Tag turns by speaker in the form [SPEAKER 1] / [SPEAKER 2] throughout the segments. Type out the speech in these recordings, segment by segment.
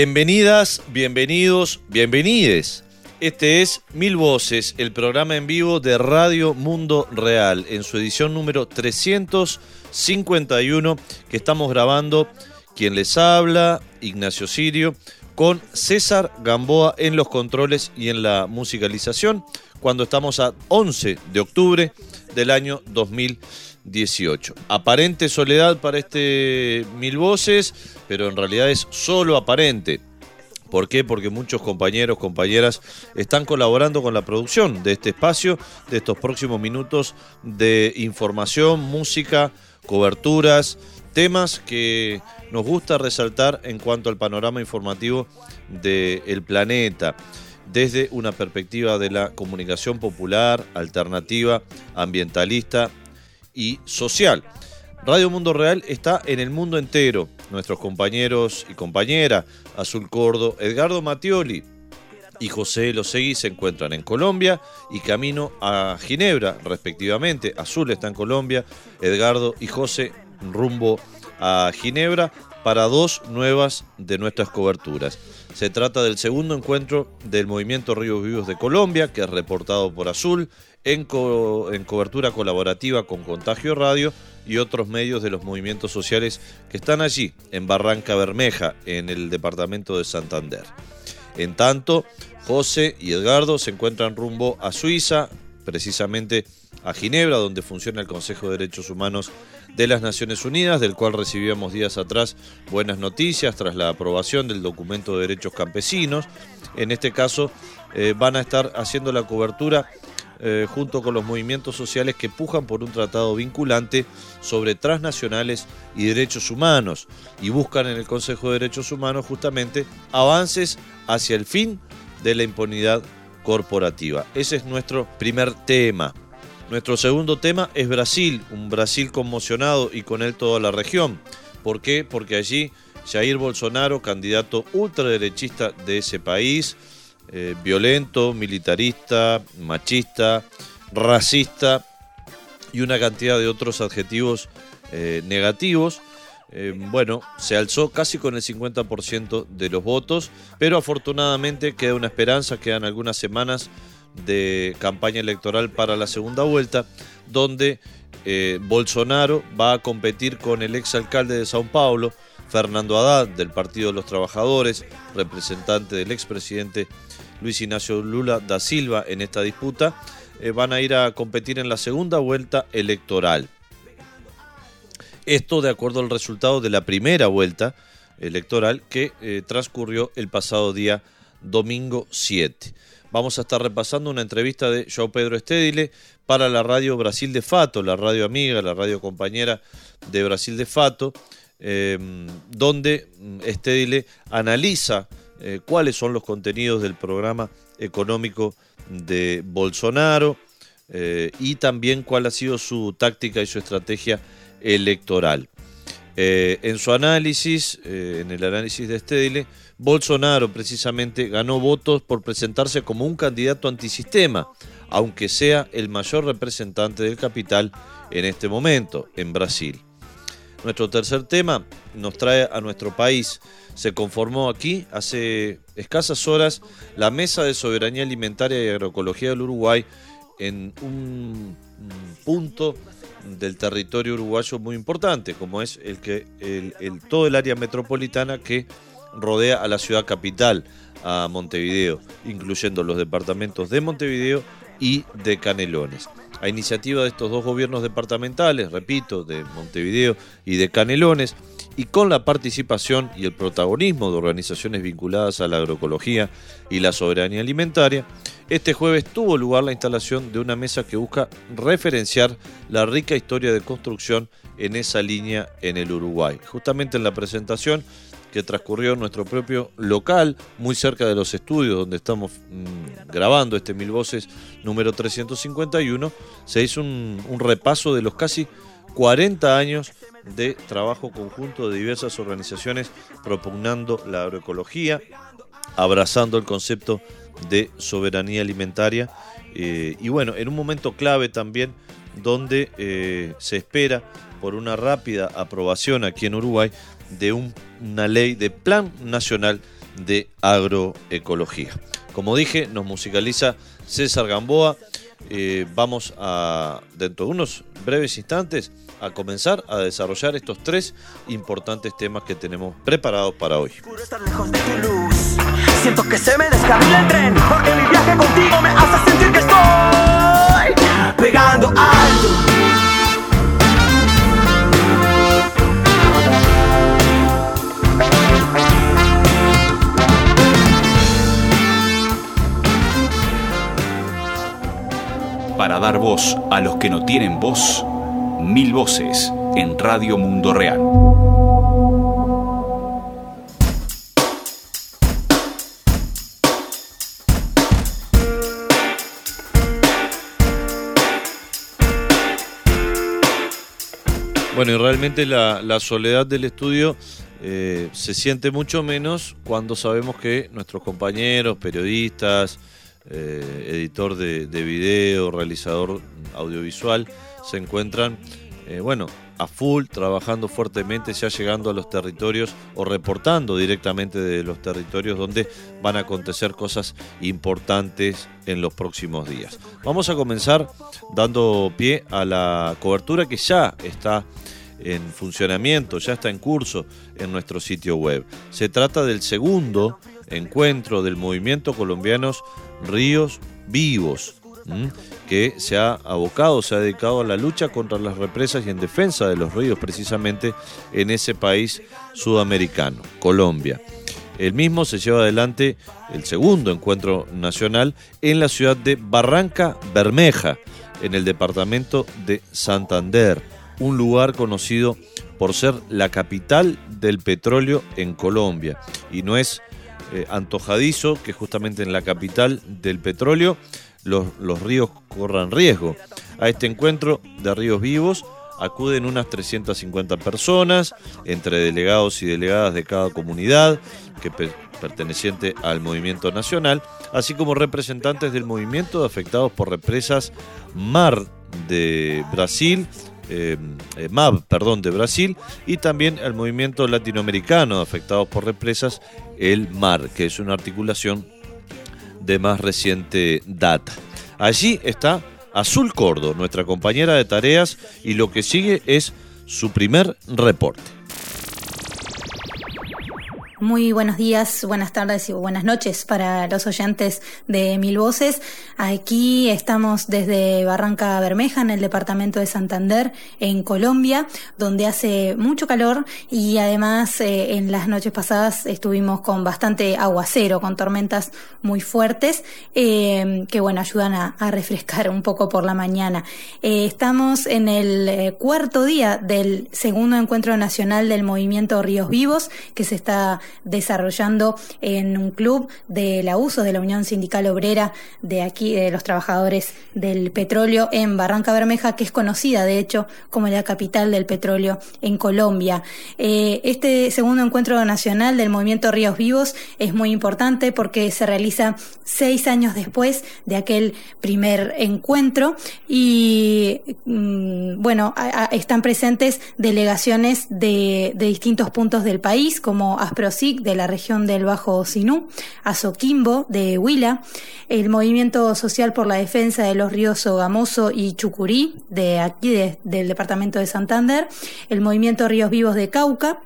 [SPEAKER 1] Bienvenidas, bienvenidos, bienvenides. Este es Mil Voces, el programa en vivo de Radio Mundo Real, en su edición número 351 que estamos grabando. Quien les habla, Ignacio Sirio, con César Gamboa en los controles y en la musicalización, cuando estamos a 11 de octubre del año 2018. Aparente soledad para este Mil Voces, pero en realidad es solo aparente. ¿Por qué? Porque muchos compañeros, compañeras están colaborando con la producción de este espacio, de estos próximos minutos de información, música, coberturas, temas que nos gusta resaltar en cuanto al panorama informativo del planeta, desde una perspectiva de la comunicación popular, alternativa, ambientalista y social. Radio Mundo Real está en el mundo entero. Nuestros compañeros y compañeras, Azul Cordo, Edgardo Mattioli y José Losegui se encuentran en Colombia y camino a Ginebra, respectivamente. Azul está en Colombia, Edgardo y José rumbo a Ginebra para dos nuevas de nuestras coberturas. Se trata del segundo encuentro del Movimiento Ríos Vivos de Colombia, que es reportado por Azul, en, co en cobertura colaborativa con Contagio Radio y otros medios de los movimientos sociales que están allí, en Barranca Bermeja, en el departamento de Santander. En tanto, José y Edgardo se encuentran rumbo a Suiza, precisamente a Ginebra, donde funciona el Consejo de Derechos Humanos de las Naciones Unidas, del cual recibíamos días atrás buenas noticias tras la aprobación del documento de derechos campesinos. En este caso, eh, van a estar haciendo la cobertura eh, junto con los movimientos sociales que pujan por un tratado vinculante sobre transnacionales y derechos humanos y buscan en el Consejo de Derechos Humanos justamente avances hacia el fin de la impunidad corporativa. Ese es nuestro primer tema. Nuestro segundo tema es Brasil, un Brasil conmocionado y con él toda la región. ¿Por qué? Porque allí Jair Bolsonaro, candidato ultraderechista de ese país, eh, violento, militarista, machista, racista y una cantidad de otros adjetivos eh, negativos. Eh, bueno, se alzó casi con el 50% de los votos, pero afortunadamente queda una esperanza, quedan algunas semanas de campaña electoral para la segunda vuelta, donde Bolsonaro va a competir con el exalcalde de Sao Paulo, Fernando Haddad, del Partido de los Trabajadores, representante del expresidente Luis Ignacio Lula da Silva en esta disputa, eh, van a ir a competir en la segunda vuelta electoral. Esto de acuerdo al resultado de la primera vuelta electoral que eh, transcurrió el pasado día domingo 7. Vamos a estar repasando una entrevista de João Pedro Estédile para la radio Brasil de Fato, la radio amiga, la radio compañera de Brasil de Fato, eh, donde Estédile analiza eh, cuáles son los contenidos del programa económico de Bolsonaro eh, y también cuál ha sido su táctica y su estrategia electoral. Eh, en su análisis, en el análisis de Stedile, Bolsonaro precisamente ganó votos por presentarse como un candidato antisistema, aunque sea el mayor representante del capital en este momento, en Brasil. Nuestro tercer tema nos trae a nuestro país. Se conformó aquí hace escasas horas la Mesa de Soberanía Alimentaria y Agroecología del Uruguay en un punto del territorio uruguayo muy importante, como es el que el, todo el área metropolitana que rodea a la ciudad capital, a Montevideo, incluyendo los departamentos de Montevideo y de Canelones a iniciativa de estos dos gobiernos departamentales, repito, de Montevideo y de Canelones, y con la participación y el protagonismo de organizaciones vinculadas a la agroecología y la soberanía alimentaria, este jueves tuvo lugar la instalación de una mesa que busca referenciar la rica historia de construcción en esa línea en el Uruguay. Justamente en la presentación que transcurrió en nuestro propio local, muy cerca de los estudios donde estamos mm, grabando este Mil Voces número 351, se hizo un, un repaso de los casi 40 años de trabajo conjunto de diversas organizaciones propugnando la agroecología, abrazando el concepto de soberanía alimentaria eh, y bueno, en un momento clave también donde eh, se espera por una rápida aprobación aquí en Uruguay de una ley de Plan Nacional de Agroecología. Como dije, nos musicaliza César Gamboa. Eh, vamos a, dentro de unos breves instantes, a comenzar a desarrollar estos tres importantes temas que tenemos preparados para hoy.
[SPEAKER 2] Para dar voz a los que no tienen voz, Mil Voces en Radio Mundo Real.
[SPEAKER 1] Bueno, y realmente la, soledad del estudio eh, se siente mucho menos cuando sabemos que nuestros compañeros, periodistas, eh, editor de, de, video, realizador audiovisual, se encuentran, eh, bueno, a full, trabajando fuertemente, ya llegando a los territorios o reportando directamente de los territorios donde van a acontecer cosas importantes en los próximos días. Vamos a comenzar dando pie a la cobertura que ya está en funcionamiento, ya está en curso en nuestro sitio web. Se trata del segundo encuentro del movimiento colombianos Ríos Vivos, que se ha abocado, se ha dedicado a la lucha contra las represas y en defensa de los ríos precisamente en ese país sudamericano, Colombia. El mismo se lleva adelante el segundo encuentro nacional en la ciudad de Barranca Bermeja, en el departamento de Santander, un lugar conocido por ser la capital del petróleo en Colombia. Y no es eh, antojadizo que justamente en la capital del petróleo los, ríos corran riesgo. A este encuentro de ríos vivos acuden unas 350 personas, entre delegados y delegadas de cada comunidad, que perteneciente al movimiento nacional, así como representantes del movimiento de afectados por represas MAR de Brasil, eh, eh, MAB, perdón, de Brasil, y también el movimiento latinoamericano de afectados por represas, el MAR, que es una articulación de más reciente data. Allí está Azul Cordo, nuestra compañera de tareas, y lo que sigue es su primer reporte.
[SPEAKER 3] Muy buenos días, buenas tardes y buenas noches para los oyentes de Mil Voces. Aquí estamos desde Barranca Bermeja, en el departamento de Santander, en Colombia, donde hace mucho calor y además eh, en las noches pasadas estuvimos con bastante aguacero, con tormentas muy fuertes, eh, que bueno, ayudan a, refrescar un poco por la mañana. Eh, estamos en el cuarto día del segundo encuentro nacional del movimiento Ríos Vivos, que se está desarrollando en un club de la uso de la Unión Sindical Obrera de aquí, de los trabajadores del petróleo en Barranca Bermeja, que es conocida de hecho como la capital del petróleo en Colombia. Eh, este segundo encuentro nacional del movimiento Ríos Vivos es muy importante porque se realiza seis años después de aquel primer encuentro y mm, bueno, están presentes delegaciones de, de distintos puntos del país como De la región del Bajo Sinú, Azoquimbo de Huila, el Movimiento Social por la Defensa de los Ríos Sogamoso y Chucurí de aquí del departamento de Santander, el Movimiento Ríos Vivos de Cauca,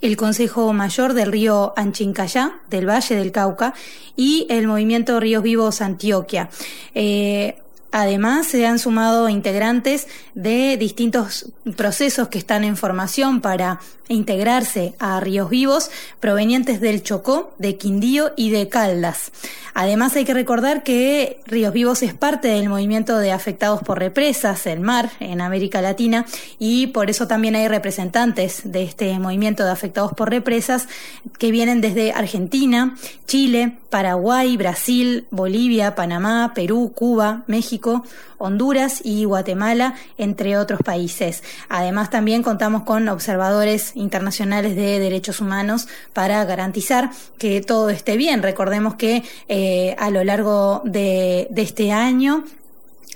[SPEAKER 3] el Consejo Mayor del Río Anchincayá, del Valle del Cauca, y el Movimiento Ríos Vivos Antioquia. Eh, Además, se han sumado integrantes de distintos procesos que están en formación para integrarse a ríos vivos provenientes del Chocó, de Quindío y de Caldas. Además hay que recordar que Ríos Vivos es parte del movimiento de afectados por represas, el mar, en América Latina, y por eso también hay representantes de este movimiento de afectados por represas que vienen desde Argentina, Chile, Paraguay, Brasil, Bolivia, Panamá, Perú, Cuba, México, Honduras y Guatemala, entre otros países. Además, también contamos con observadores internacionales de derechos humanos para garantizar que todo esté bien. Recordemos que eh, a lo largo de, de este año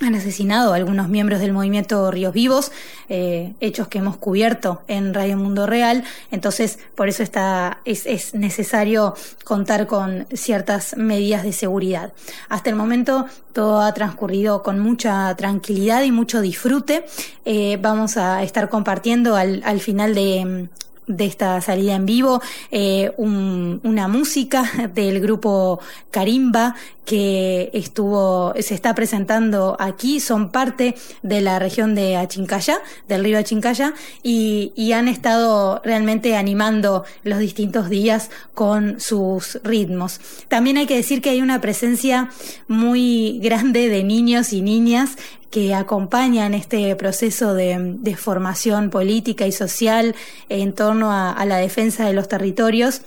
[SPEAKER 3] han asesinado a algunos miembros del movimiento Ríos Vivos, eh, hechos que hemos cubierto en Radio Mundo Real. Entonces, por eso está, es, es, necesario contar con ciertas medidas de seguridad. Hasta el momento todo ha transcurrido con mucha tranquilidad y mucho disfrute. Eh, vamos a estar compartiendo al, al final de, de esta salida en vivo eh, un, una música del grupo Karimba que estuvo se está presentando aquí son parte de la región de Achincaya del río Achincaya y, y han estado realmente animando los distintos días con sus ritmos. También hay que decir que hay una presencia muy grande de niños y niñas que acompañan este proceso de, formación política y social en torno a, la defensa de los territorios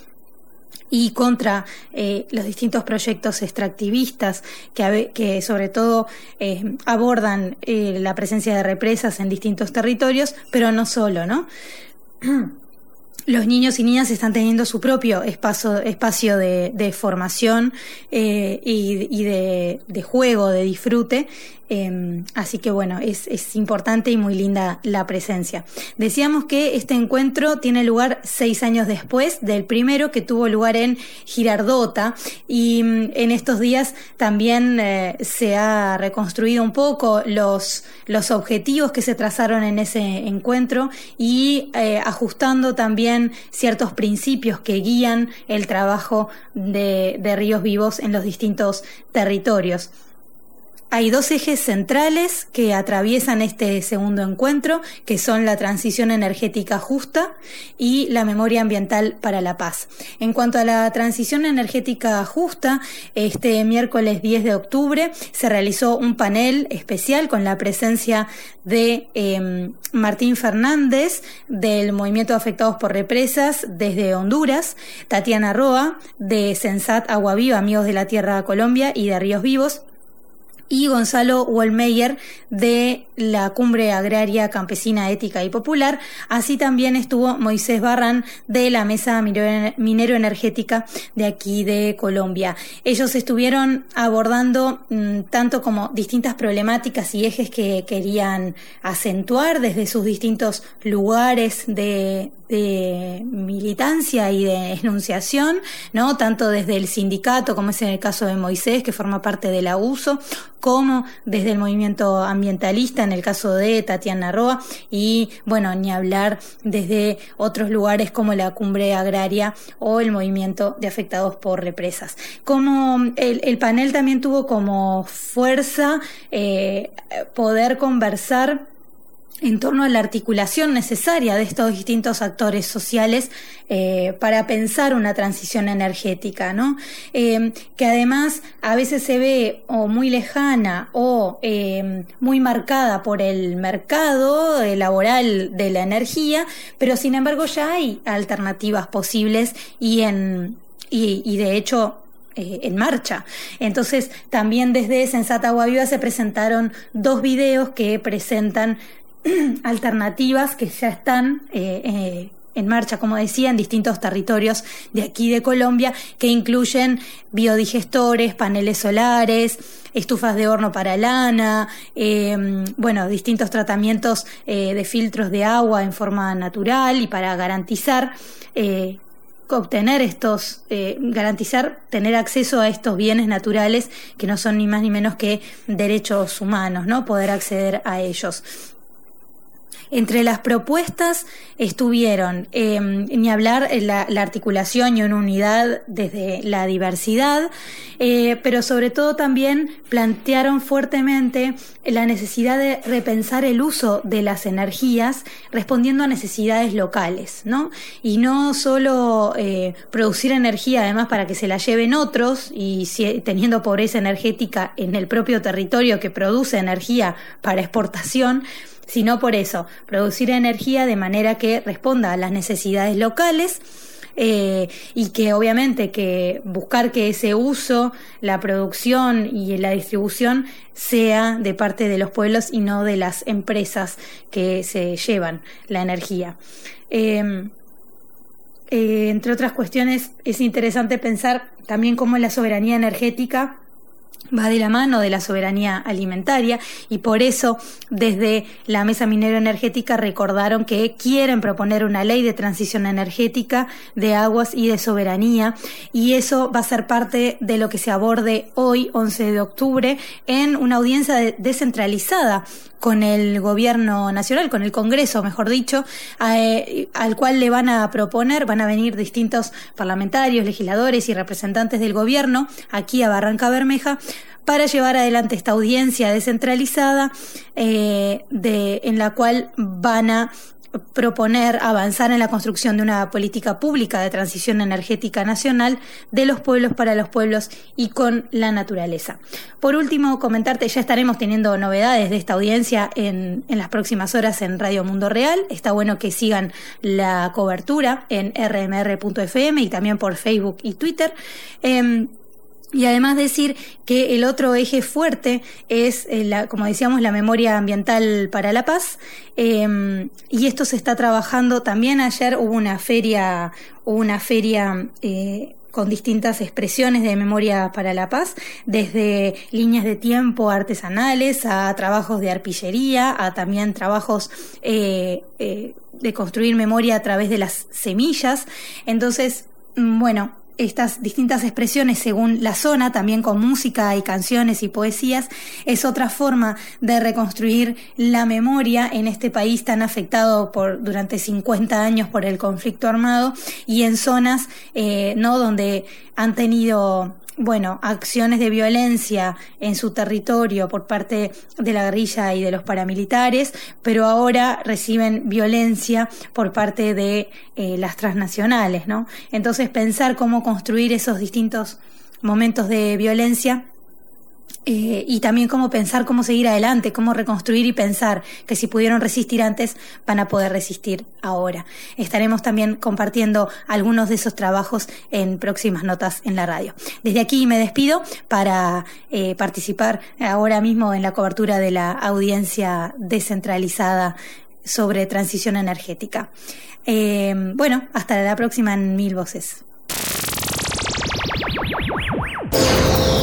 [SPEAKER 3] y contra eh, los distintos proyectos extractivistas que, que sobre todo eh, abordan eh, la presencia de represas en distintos territorios, pero no solo, ¿no? los niños y niñas están teniendo su propio espacio, espacio de, formación y, de, juego, de disfrute. Eh, así que bueno, es, importante y muy linda la presencia. Decíamos que este encuentro tiene lugar seis años después del primero que tuvo lugar en Girardota y mm, en estos días también eh, se ha reconstruido un poco los, los objetivos que se trazaron en ese encuentro y eh, ajustando también ciertos principios que guían el trabajo de ríos vivos en los distintos territorios. Hay dos ejes centrales que atraviesan este segundo encuentro, que son la transición energética justa y la memoria ambiental para la paz. En cuanto a la transición energética justa, este miércoles 10 de octubre se realizó un panel especial con la presencia de eh, Martín Fernández del Movimiento Afectados por Represas desde Honduras, Tatiana Roa de Sensat Agua Viva, Amigos de la Tierra Colombia y de Ríos Vivos, y Gonzalo Wolmeyer de la Cumbre Agraria Campesina Ética y Popular. Así también estuvo Moisés Barran de la Mesa Minero Energética de aquí de Colombia. Ellos estuvieron abordando mmm, tanto como distintas problemáticas y ejes que querían acentuar desde sus distintos lugares de, de militancia y de enunciación, ¿no? Tanto desde el sindicato, como es en el caso de Moisés, que forma parte de la USO, como desde el movimiento ambientalista, en el caso de Tatiana Roa, y bueno, ni hablar desde otros lugares como la cumbre agraria o el movimiento de afectados por represas. Como el, el panel también tuvo como fuerza eh, poder conversar en torno a la articulación necesaria de estos distintos actores sociales eh, para pensar una transición energética, ¿no? Eh, que además a veces se ve o muy lejana o eh, muy marcada por el mercado laboral de la energía, pero sin embargo ya hay alternativas posibles y en y, de hecho en marcha. Entonces, también desde Sensata Guaviva se presentaron dos videos que presentan alternativas que ya están eh, eh, en marcha, como decía, en distintos territorios de aquí de Colombia, que incluyen biodigestores, paneles solares, estufas de horno para lana, eh, bueno, distintos tratamientos eh, de filtros de agua en forma natural y para garantizar eh, obtener estos, garantizar tener acceso a estos bienes naturales que no son ni más ni menos que derechos humanos, ¿no? Poder acceder a ellos. Entre las propuestas estuvieron, em, ni hablar, la, la, articulación y una unidad desde la diversidad, eh, pero sobre todo también plantearon fuertemente la necesidad de repensar el uso de las energías respondiendo a necesidades locales, ¿no? Y no solo eh, producir energía además para que se la lleven otros y teniendo pobreza energética en el propio territorio que produce energía para exportación, sino por eso, producir energía de manera que responda a las necesidades locales. Eh, y que obviamente que buscar que ese uso, la producción y la distribución sea de parte de los pueblos y no de las empresas que se llevan la energía. Em, eh, entre otras cuestiones, es interesante pensar también cómo la soberanía energética va de la mano de la soberanía alimentaria y por eso desde la Mesa Minero Energética recordaron que quieren proponer una ley de transición energética de aguas y de soberanía y eso va a ser parte de lo que se aborde hoy, 11 de octubre, en una audiencia descentralizada con el gobierno nacional, con el Congreso, mejor dicho, eh, al cual le van a proponer, van a venir distintos parlamentarios, legisladores y representantes del gobierno aquí a Barranca Bermeja para llevar adelante esta audiencia descentralizada eh, en la cual van a proponer avanzar en la construcción de una política pública de transición energética nacional de los pueblos para los pueblos y con la naturaleza. Por último, comentarte, ya estaremos teniendo novedades de esta audiencia en, en las próximas horas en Radio Mundo Real. Está bueno que sigan la cobertura en rmr.fm y también por Facebook y Twitter. Em, y además decir que el otro eje fuerte es, eh, la, como decíamos, la memoria ambiental para la paz. Eh, y esto se está trabajando también. Ayer hubo una feria, una feria eh, con distintas expresiones de memoria para la paz, desde líneas de tiempo artesanales a trabajos de arpillería, a también trabajos eh, de construir memoria a través de las semillas. Entonces, mm, bueno, estas distintas expresiones según la zona, también con música y canciones y poesías, es otra forma de reconstruir la memoria en este país tan afectado por durante 50 años por el conflicto armado y en zonas eh, no donde han tenido bueno, acciones de violencia en su territorio por parte de la guerrilla y de los paramilitares, pero ahora reciben violencia por parte de eh, las transnacionales, ¿no? Entonces pensar cómo construir esos distintos momentos de violencia eh, y también cómo pensar cómo seguir adelante, cómo reconstruir y pensar que si pudieron resistir antes, van a poder resistir ahora. Estaremos también compartiendo algunos de esos trabajos en próximas notas en la radio. Desde aquí me despido para eh, participar ahora mismo en la cobertura de la audiencia descentralizada sobre transición energética. Eh, bueno, hasta la próxima en Mil Voces.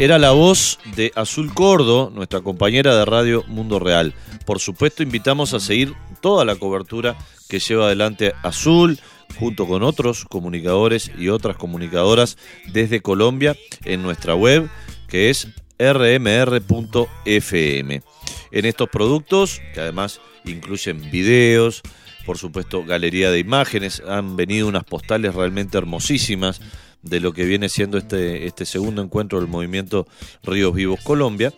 [SPEAKER 1] Era la voz de Azul Cordo, nuestra compañera de Radio Mundo Real. Por supuesto, invitamos a seguir toda la cobertura que lleva adelante Azul, junto con otros comunicadores y otras comunicadoras desde Colombia en nuestra web, que es rmr.fm. En estos productos, que además incluyen videos, por supuesto, galería de imágenes, han venido unas postales realmente hermosísimas de lo que viene siendo este, este segundo encuentro del movimiento Ríos Vivos Colombia,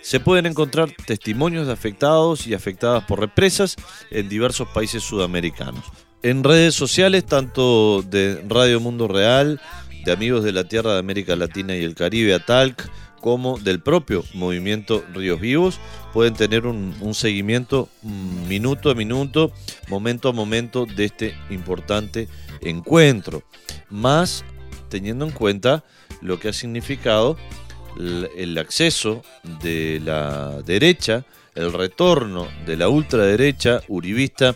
[SPEAKER 1] se pueden encontrar testimonios de afectados y afectadas por represas en diversos países sudamericanos. En redes sociales, tanto de Radio Mundo Real, de Amigos de la Tierra de América Latina y el Caribe, ATALC, como del propio movimiento Ríos Vivos, pueden tener un, un, seguimiento minuto a minuto, momento a momento de este importante encuentro. Más teniendo en cuenta lo que ha significado el acceso de la derecha, el retorno de la ultraderecha uribista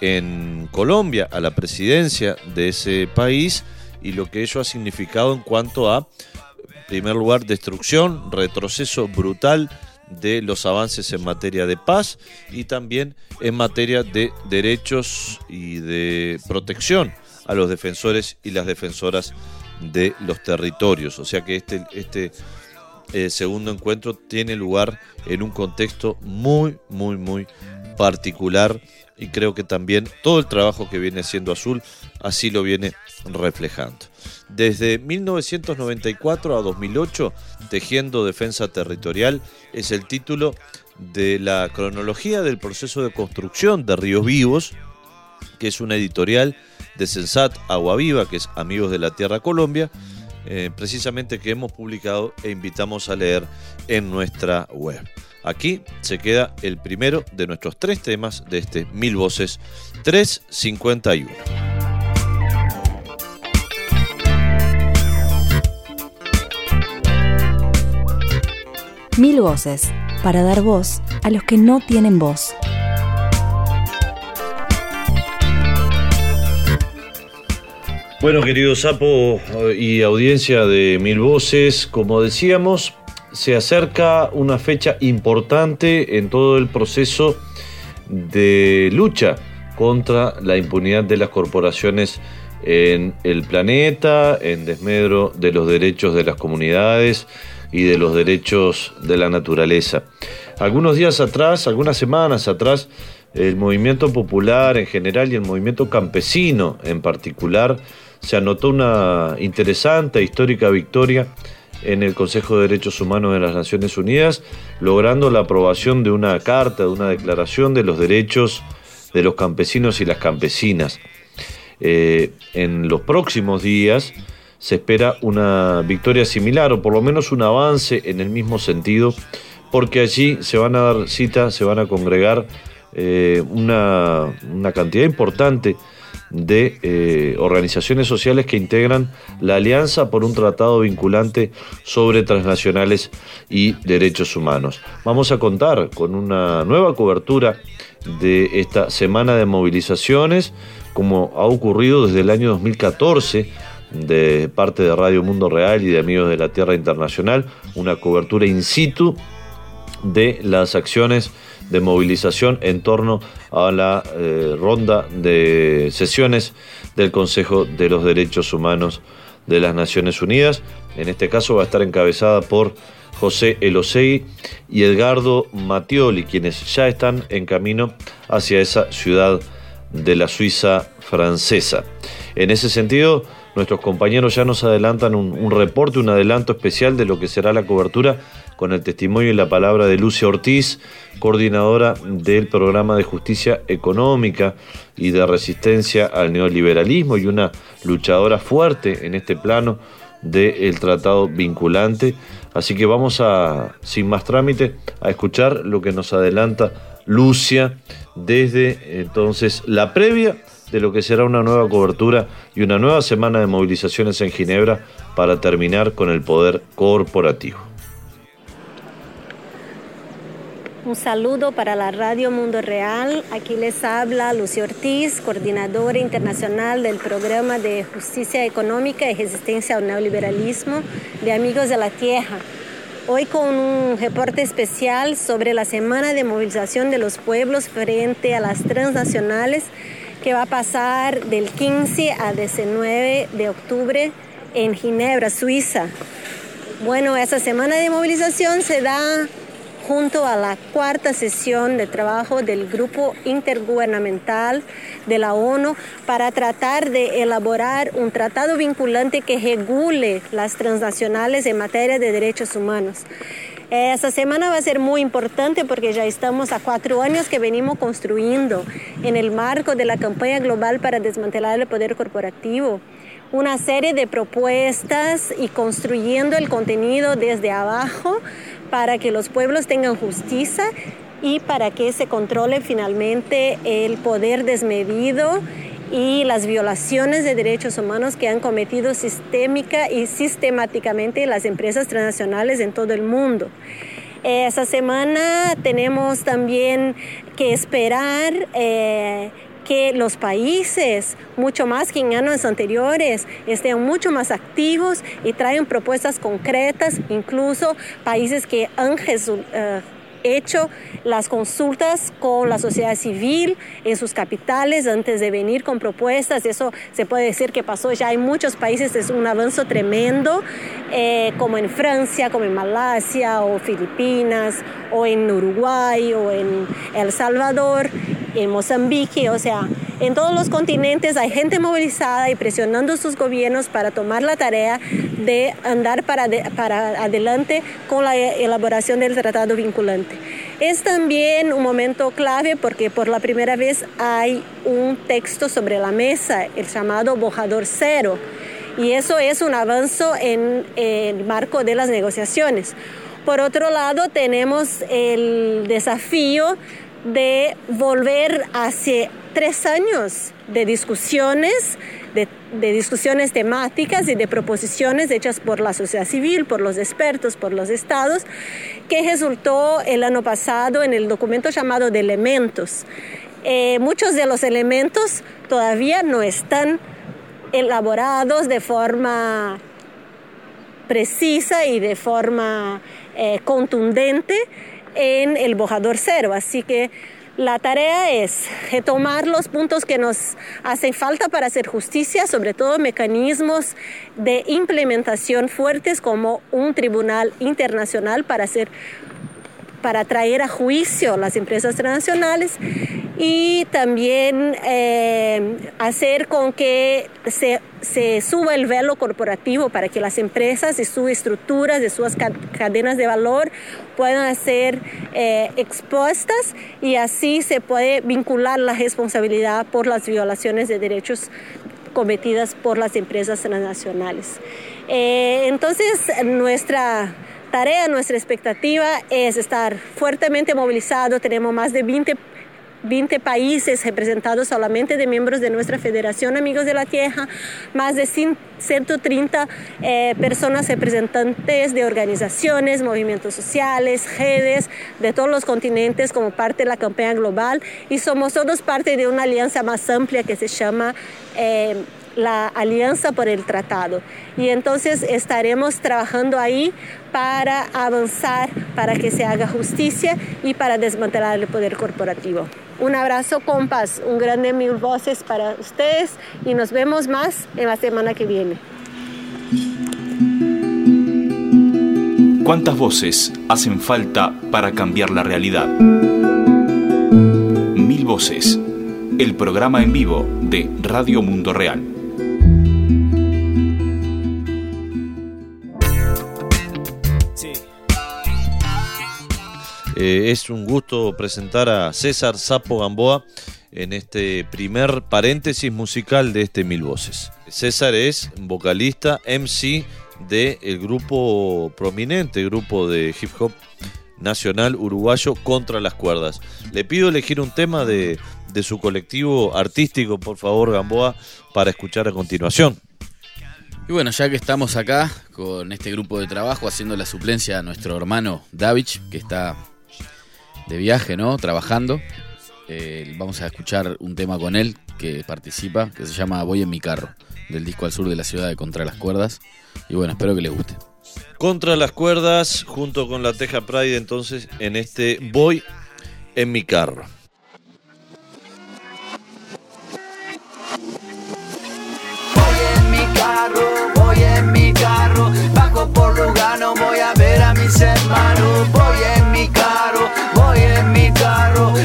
[SPEAKER 1] en Colombia a la presidencia de ese país y lo que ello ha significado en cuanto a, en primer lugar, destrucción, retroceso brutal de los avances en materia de paz y también en materia de derechos y de protección a los defensores y las defensoras de los territorios. O sea que este, este eh, segundo encuentro tiene lugar en un contexto muy, muy, muy particular y creo que también todo el trabajo que viene haciendo Azul así lo viene reflejando. Desde 1994 a 2008, Tejiendo Defensa Territorial es el título de la cronología del proceso de construcción de Ríos Vivos, que es una editorial de Sensat Agua Viva, que es Amigos de la Tierra Colombia, eh, precisamente que hemos publicado e invitamos a leer en nuestra web. Aquí se queda el primero de nuestros tres temas de este Mil Voces 351.
[SPEAKER 4] Mil Voces, para dar voz a los que no tienen voz.
[SPEAKER 1] Bueno, querido Sapo y audiencia de Mil Voces, como decíamos, se acerca una fecha importante en todo el proceso de lucha contra la impunidad de las corporaciones en el planeta, en desmedro de los derechos de las comunidades y de los derechos de la naturaleza. Algunos días atrás, algunas semanas atrás, el movimiento popular en general y el movimiento campesino en particular se anotó una interesante histórica victoria en el Consejo de Derechos Humanos de las Naciones Unidas, logrando la aprobación de una carta, de una declaración de los derechos de los campesinos y las campesinas. Eh, en los próximos días se espera una victoria similar o por lo menos un avance en el mismo sentido, porque allí se van a dar cita, se van a congregar eh, una, una cantidad importante de eh, organizaciones sociales que integran la Alianza por un Tratado Vinculante sobre Transnacionales y Derechos Humanos. Vamos a contar con una nueva cobertura de esta semana de movilizaciones, como ha ocurrido desde el año 2014 de parte de Radio Mundo Real y de Amigos de la Tierra Internacional, una cobertura in situ de las acciones de movilización en torno a la eh, ronda de sesiones del Consejo de los Derechos Humanos de las Naciones Unidas. En este caso va a estar encabezada por José Elosegui y Edgardo Mattioli, quienes ya están en camino hacia esa ciudad de la Suiza francesa. En ese sentido, nuestros compañeros ya nos adelantan un, reporte, un adelanto especial de lo que será la cobertura con el testimonio y la palabra de Lucia Ortiz, coordinadora del programa de justicia económica y de resistencia al neoliberalismo y una luchadora fuerte en este plano del tratado vinculante. Así que vamos a, sin más trámite, a escuchar lo que nos adelanta Lucia desde entonces la previa de lo que será una nueva cobertura y una nueva semana de movilizaciones en Ginebra para terminar con el poder corporativo.
[SPEAKER 5] Un saludo para la Radio Mundo Real. Aquí les habla Lucio Ortiz, coordinadora internacional del programa de justicia económica y resistencia al neoliberalismo de Amigos de la Tierra. Hoy con un reporte especial sobre la semana de movilización de los pueblos frente a las transnacionales que va a pasar del 15 al 19 de octubre en Ginebra, Suiza. Bueno, esa semana de movilización se da junto a la cuarta sesión de trabajo del Grupo Intergubernamental de la ONU para tratar de elaborar un tratado vinculante que regule las transnacionales en materia de derechos humanos. Esta semana va a ser muy importante porque ya estamos a cuatro años que venimos construyendo en el marco de la campaña global para desmantelar el poder corporativo. Una serie de propuestas y construyendo el contenido desde abajo para que los pueblos tengan justicia y para que se controle finalmente el poder desmedido y las violaciones de derechos humanos que han cometido sistémica y sistemáticamente las empresas transnacionales en todo el mundo. Esta semana tenemos también que esperar eh, que los países, mucho más que en años anteriores, estén mucho más activos y traigan propuestas concretas, incluso países que han eh, hecho las consultas con la sociedad civil en sus capitales antes de venir con propuestas. Eso se puede decir que pasó ya en muchos países, es un avance tremendo, eh, como en Francia, como en Malasia o Filipinas, o en Uruguay o en El Salvador, en Mozambique, o sea, en todos los continentes hay gente movilizada y presionando sus gobiernos para tomar la tarea de andar para, para adelante con la elaboración del tratado vinculante. Es también un momento clave porque por la primera vez hay un texto sobre la mesa, el llamado Bojador Cero, y eso es un avance en el marco de las negociaciones. Por otro lado, tenemos el desafío de volver hacia tres años de discusiones, de, discusiones temáticas y de proposiciones hechas por la sociedad civil, por los expertos, por los estados, que resultó el año pasado en el documento llamado de elementos. Eh, muchos de los elementos todavía no están elaborados de forma precisa y de forma eh, contundente en el bojador cero. Así que la tarea es retomar los puntos que nos hacen falta para hacer justicia, sobre todo mecanismos de implementación fuertes como un tribunal internacional para hacer para traer a juicio las empresas transnacionales y también eh, hacer con que se, se, suba el velo corporativo para que las empresas y sus estructuras, de sus cadenas de valor puedan ser eh, expuestas y así se puede vincular la responsabilidad por las violaciones de derechos cometidas por las empresas transnacionales. Eh, entonces, nuestra tarea, nuestra expectativa es estar fuertemente movilizado. Tenemos más de 20, 20 países representados solamente de miembros de nuestra Federación Amigos de la Tierra, más de 130 eh, personas representantes de organizaciones, movimientos sociales, redes de todos los continentes como parte de la campaña global y somos todos parte de una alianza más amplia que se llama... Eh, la alianza por el tratado. Y entonces estaremos trabajando ahí para avanzar, para que se haga justicia y para desmantelar el poder corporativo. Un abrazo, compas, un grande mil voces para ustedes y nos vemos más en la semana que viene.
[SPEAKER 2] ¿Cuántas voces hacen falta para cambiar la realidad? Mil voces, el programa en vivo de Radio Mundo Real.
[SPEAKER 1] Eh, es un gusto presentar a César Sapo Gamboa en este primer paréntesis musical de este Mil Voces. César es vocalista, MC del grupo prominente, grupo de hip hop nacional uruguayo contra las cuerdas. Le pido elegir un tema de, de su colectivo artístico, por favor, Gamboa, para escuchar a continuación.
[SPEAKER 6] Y bueno, ya que estamos acá con este grupo de trabajo haciendo la suplencia a nuestro hermano Davich, que está de viaje, ¿no? Trabajando. Eh, vamos a escuchar un tema con él que participa, que se llama Voy en mi carro, del disco al sur de la ciudad de Contra las Cuerdas. Y bueno, espero que les guste.
[SPEAKER 1] Contra las Cuerdas, junto con la Teja Pride, entonces, en este Voy en mi carro.
[SPEAKER 7] Voy en mi carro, voy en mi carro, bajo por Lugano, voy a ver a mis hermanos, voy en mi carro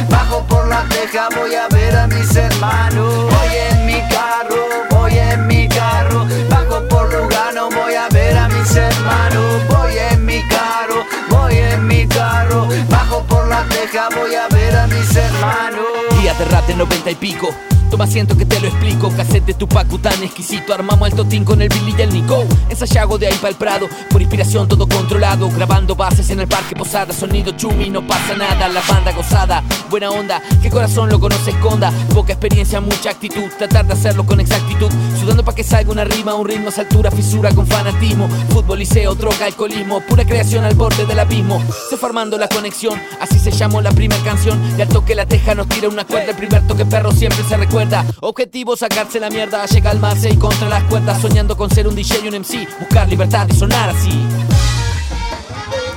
[SPEAKER 7] bajo por la teja, voy a ver a mis hermanos. Voy en mi carro, voy en mi carro, bajo por Lugano, voy a ver a mis hermanos. Voy en mi carro, voy en mi carro, bajo por la teja, voy a ver a mis hermanos.
[SPEAKER 8] edad de noventa y pico. Toma asiento que te lo explico. Cassette de Tupac tan exquisito. Armamos el totín con el Billy y el Nico. Ensayago de ahí para el Prado. Por inspiración todo controlado. Grabando bases en el parque Posada. Sonido chumi, no pasa nada. La banda gozada. Buena onda. Que corazón lo conoce esconda. Poca experiencia, mucha actitud. Tratar de hacerlo con exactitud. Sudando para que salga una rima. Un ritmo, altura, fisura con fanatismo. Fútbol, liceo, droga, alcoholismo. Pura creación al borde del abismo. Se formando la conexión. Así se llamó la primera canción. Y al toque la teja nos tira una cuerda. El primer toque perro siempre se recuerda. Objetivo sacarse la mierda, llega al más y contra las cuerdas, soñando con ser un DJ y un MC, buscar libertad y sonar así.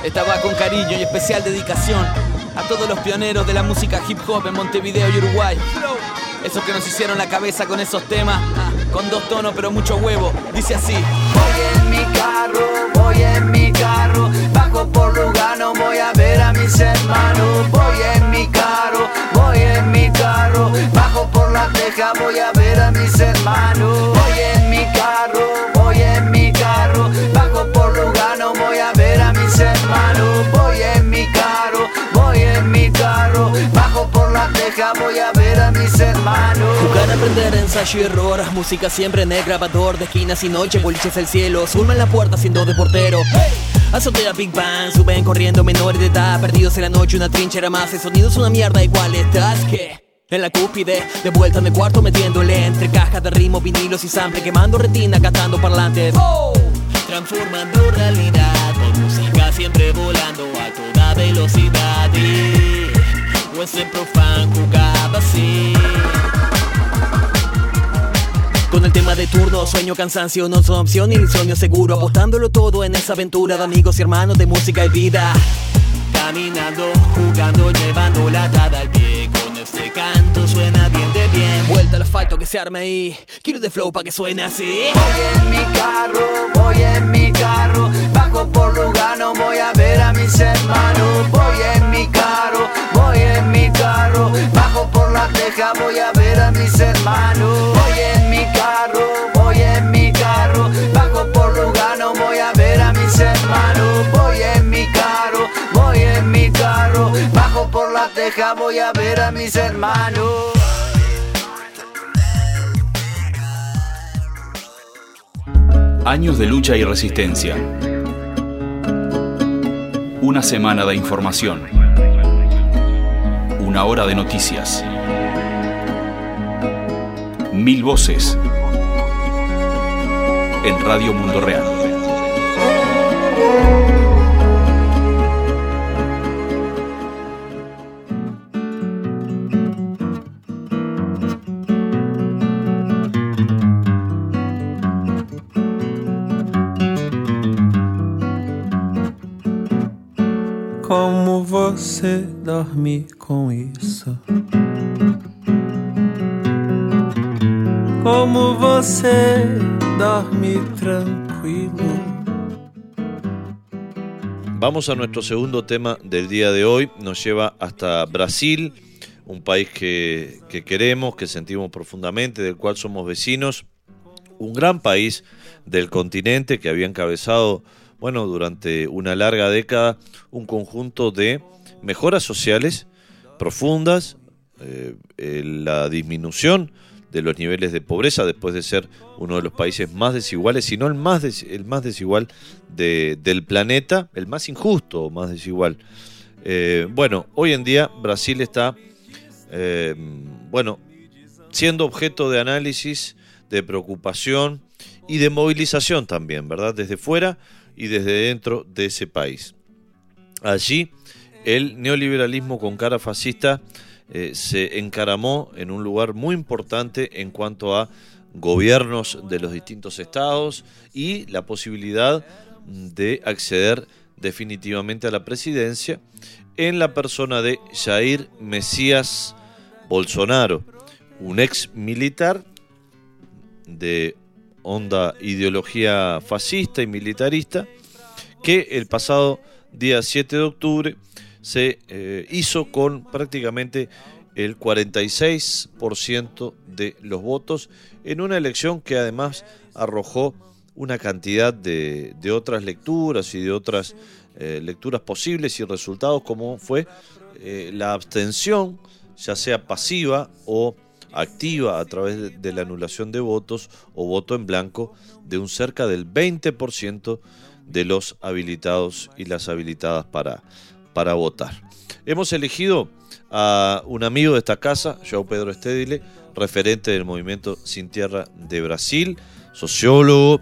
[SPEAKER 8] Estaba con cariño y especial dedicación a todos los pioneros de la música hip hop en Montevideo y Uruguay. Esos que nos hicieron la cabeza con esos temas, ah, con dos tonos pero mucho huevo. Dice así.
[SPEAKER 7] Voy en mi carro, voy en mi carro, bajo por Lugano, voy a ver a mis hermanos. Voy en mi carro, voy en mi carro, bajo por la teja, voy a ver a mis hermanos. Voy en mi carro, voy en mi carro, bajo por Lugano, voy a ver a mis hermanos. Voy en mi carro, voy en mi carro, bajo por la teja, voy a ver a mis hermanos.
[SPEAKER 8] Jugar, aprender, ensayo y error. Música siempre en el grabador. De esquinas y noche, boliches el cielo. Zulma en la puerta siendo de portero. Azotea Big Bang, suben corriendo menores de edad. Perdidos en la noche, una trinchera más. El sonido es una mierda, igual estás que. En la cúspide, de vuelta en el cuarto metiéndole entre cajas de ritmo, vinilos y sample, quemando retina, catando parlantes. Transformando realidad, con música siempre volando a toda velocidad. Y ese profan jugaba así. Con el tema de turno, sueño, cansancio, no son opción ni sueño seguro. Apostándolo todo en esa aventura de amigos y hermanos de música y vida. Caminando, jugando, llevando la dada al pie. Este canto suena bien de bien. Vuelta al asfalto que se arme ahí. Quiero de flow pa' que suene así.
[SPEAKER 7] Voy en mi carro, voy en mi carro, bajo por Lugano, voy a ver a mis hermanos. Voy en mi carro, voy en mi carro, bajo por la teja, voy a ver a mis hermanos. Voy en mi carro, voy en mi carro, bajo por Lugano, voy a ver a mis hermanos. Voy en mi carro, voy en mi carro, bajo la teja, voy a ver a mis hermanos.
[SPEAKER 2] Años de lucha y resistencia. Una semana de información. Una hora de noticias. Mil voces. En Radio Mundo Real.
[SPEAKER 9] Você dorme com isso? Como você dorme tranquilo?
[SPEAKER 1] Vamos a nuestro segundo tema del día de hoy. Nos lleva hasta Brasil, un país que, que queremos, que sentimos profundamente, del cual somos vecinos. Un gran país del continente que había encabezado, bueno, durante una larga década, un conjunto de mejoras sociales profundas, eh, eh, la disminución de los niveles de pobreza después de ser uno de los países más desiguales, si no el más, el más desigual de- del planeta, el más injusto, más desigual. Eh, bueno, hoy en día Brasil está, bueno, siendo objeto de análisis, de preocupación y de movilización también, ¿verdad? Desde fuera y desde dentro de ese país. Allí el neoliberalismo con cara fascista eh, se encaramó en un lugar muy importante en cuanto a gobiernos de los distintos estados y la posibilidad de acceder definitivamente a la presidencia en la persona de Jair Mesías Bolsonaro, un ex militar de honda ideología fascista y militarista que el pasado día 7 de octubre se eh, hizo con prácticamente el 46% de los votos en una elección que además arrojó una cantidad de, de otras lecturas y de otras eh, lecturas posibles y resultados como fue eh, la abstención ya sea pasiva o activa a través de, de la anulación de votos o voto en blanco de un cerca del 20% de los habilitados y las habilitadas para, para votar. Hemos elegido a un amigo de esta casa, João Pedro Estedile, referente del movimiento Sin Tierra de Brasil, sociólogo,